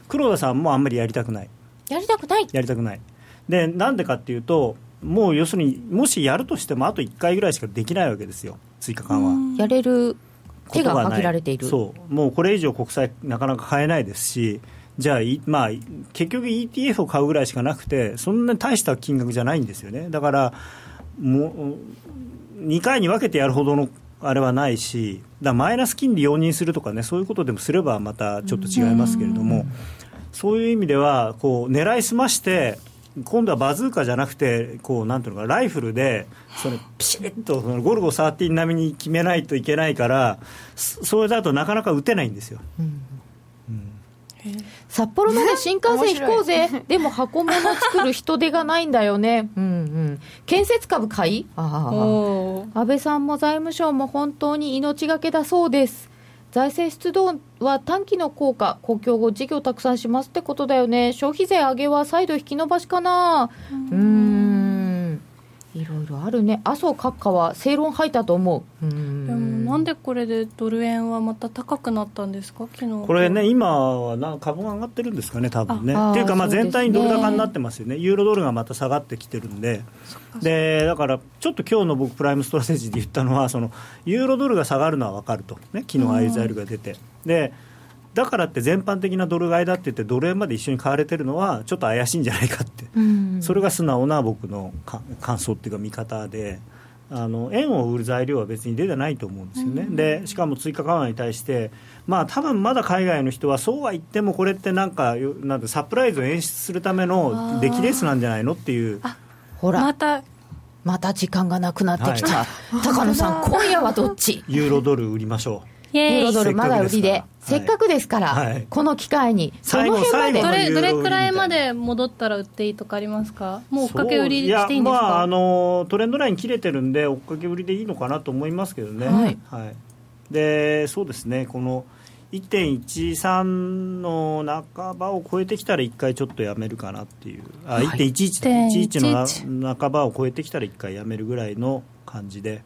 黒田さんもあんまりやりたくない、やりたくない。やりたくない、でなんでかっていうと、もう要するに、もしやるとしても、あと1回ぐらいしかできないわけですよ、追加緩和。やれる手が限られている。そう。もうこれ以上国債なかなか買えないですしじゃあ、まあ、結局 ETF を買うぐらいしかなくて、そんなに大した金額じゃないんですよね。だから、もう、2回に分けてやるほどのあれはないし、だマイナス金利容認するとかね、そういうことでもすればまたちょっと違いますけれども、そういう意味では、こう、狙いすまして、今度はバズーカじゃなくて、こうなんていうのか、ライフルで、そのピシッとそのゴルゴ13並みに決めないといけないから、それだとなかなか打てないんですよ。うん札幌まで新幹線引こうぜ、でも箱物作る人手がないんだよね、うんうん、建設株買い？あ安倍さんも財務省も本当に命がけだそうです。財政出動は短期の効果、公共後事業たくさんしますってことだよね、消費税上げは再度引き延ばしかな。うんいろいろあるね、麻生閣下は正論吐いたと思う。うん。でもなんでこれでドル円はまた高くなったんですか、昨日。これね、今はな株が上がってるんですかね、多分ね。っていうか、まあ、全体にドル高になってますよね、ユーロドルがまた下がってきてるんで、でだからちょっと今日の僕、プライムストラテジーで言ったのは、そのユーロドルが下がるのは分かると、ね、昨日ああいう材料が出て。でだからって全般的なドル買いだって言ってドル円まで一緒に買われてるのはちょっと怪しいんじゃないかって、それが素直な僕の感想っていうか見方で。あの円を売る材料は別に出てないと思うんですよね、でしかも追加緩和に対して、まあ多分まだ海外の人はそうは言っても、これってなんかなんかサプライズを演出するための出来レースなんじゃないのっていう。ほら。また。また時間がなくなってきた、はい、高野さん、今夜はどっち？ユーロドル売りましょう。ユーロドルまだ売りで、せっかくですから、はい、この機会に、その辺まで。どれどれくらいまで戻ったら売っていいとかありますか、もう追っかけ売りしていいんですか、まあ、あのトレンドライン切れてるんで、追っかけ売りでいいのかなと思いますけどね、はい、はい、でそうですね、この1.13の半ばを超えてきたら、1回ちょっとやめるかなっていう、あ、はい、1.11だ、1.11の半ばを超えてきたら、1回やめるぐらいの感じで。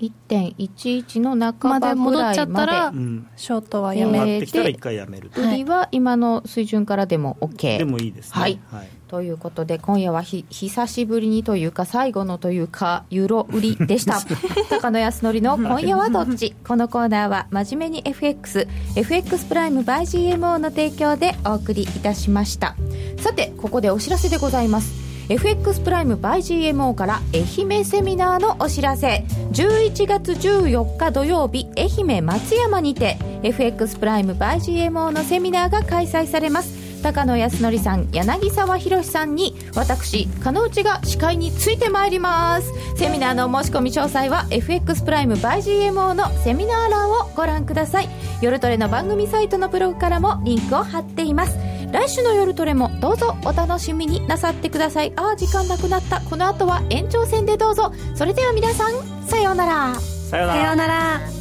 1.11の半ばぐらいまで。戻っちゃったら、ショートはやめて、1回やめる売りは今の水準からでも OK でもいいですね、はい、はい、ということで今夜はひ久しぶりにというか最後のというかユーロ売りでした。高野康則の「今夜はどっち?」このコーナーは真面目に FXFX プライム by GMO の提供でお送りいたしました。さてここでお知らせでございます FX プライム by GMO から愛媛セミナーのお知らせ。11月14日土曜日愛媛松山にて FX プライム by GMO のセミナーが開催されます。高野康則さん柳沢博さんに私加納内が司会についてまいります。セミナーの申し込み詳細は FX プライム by GMO のセミナー欄をご覧ください。夜トレの番組サイトのブログからもリンクを貼っています。来週の夜トレもどうぞお楽しみになさってください。ああ時間なくなった。この後は延長戦でどうぞ。それでは皆さんさようなら。さようなら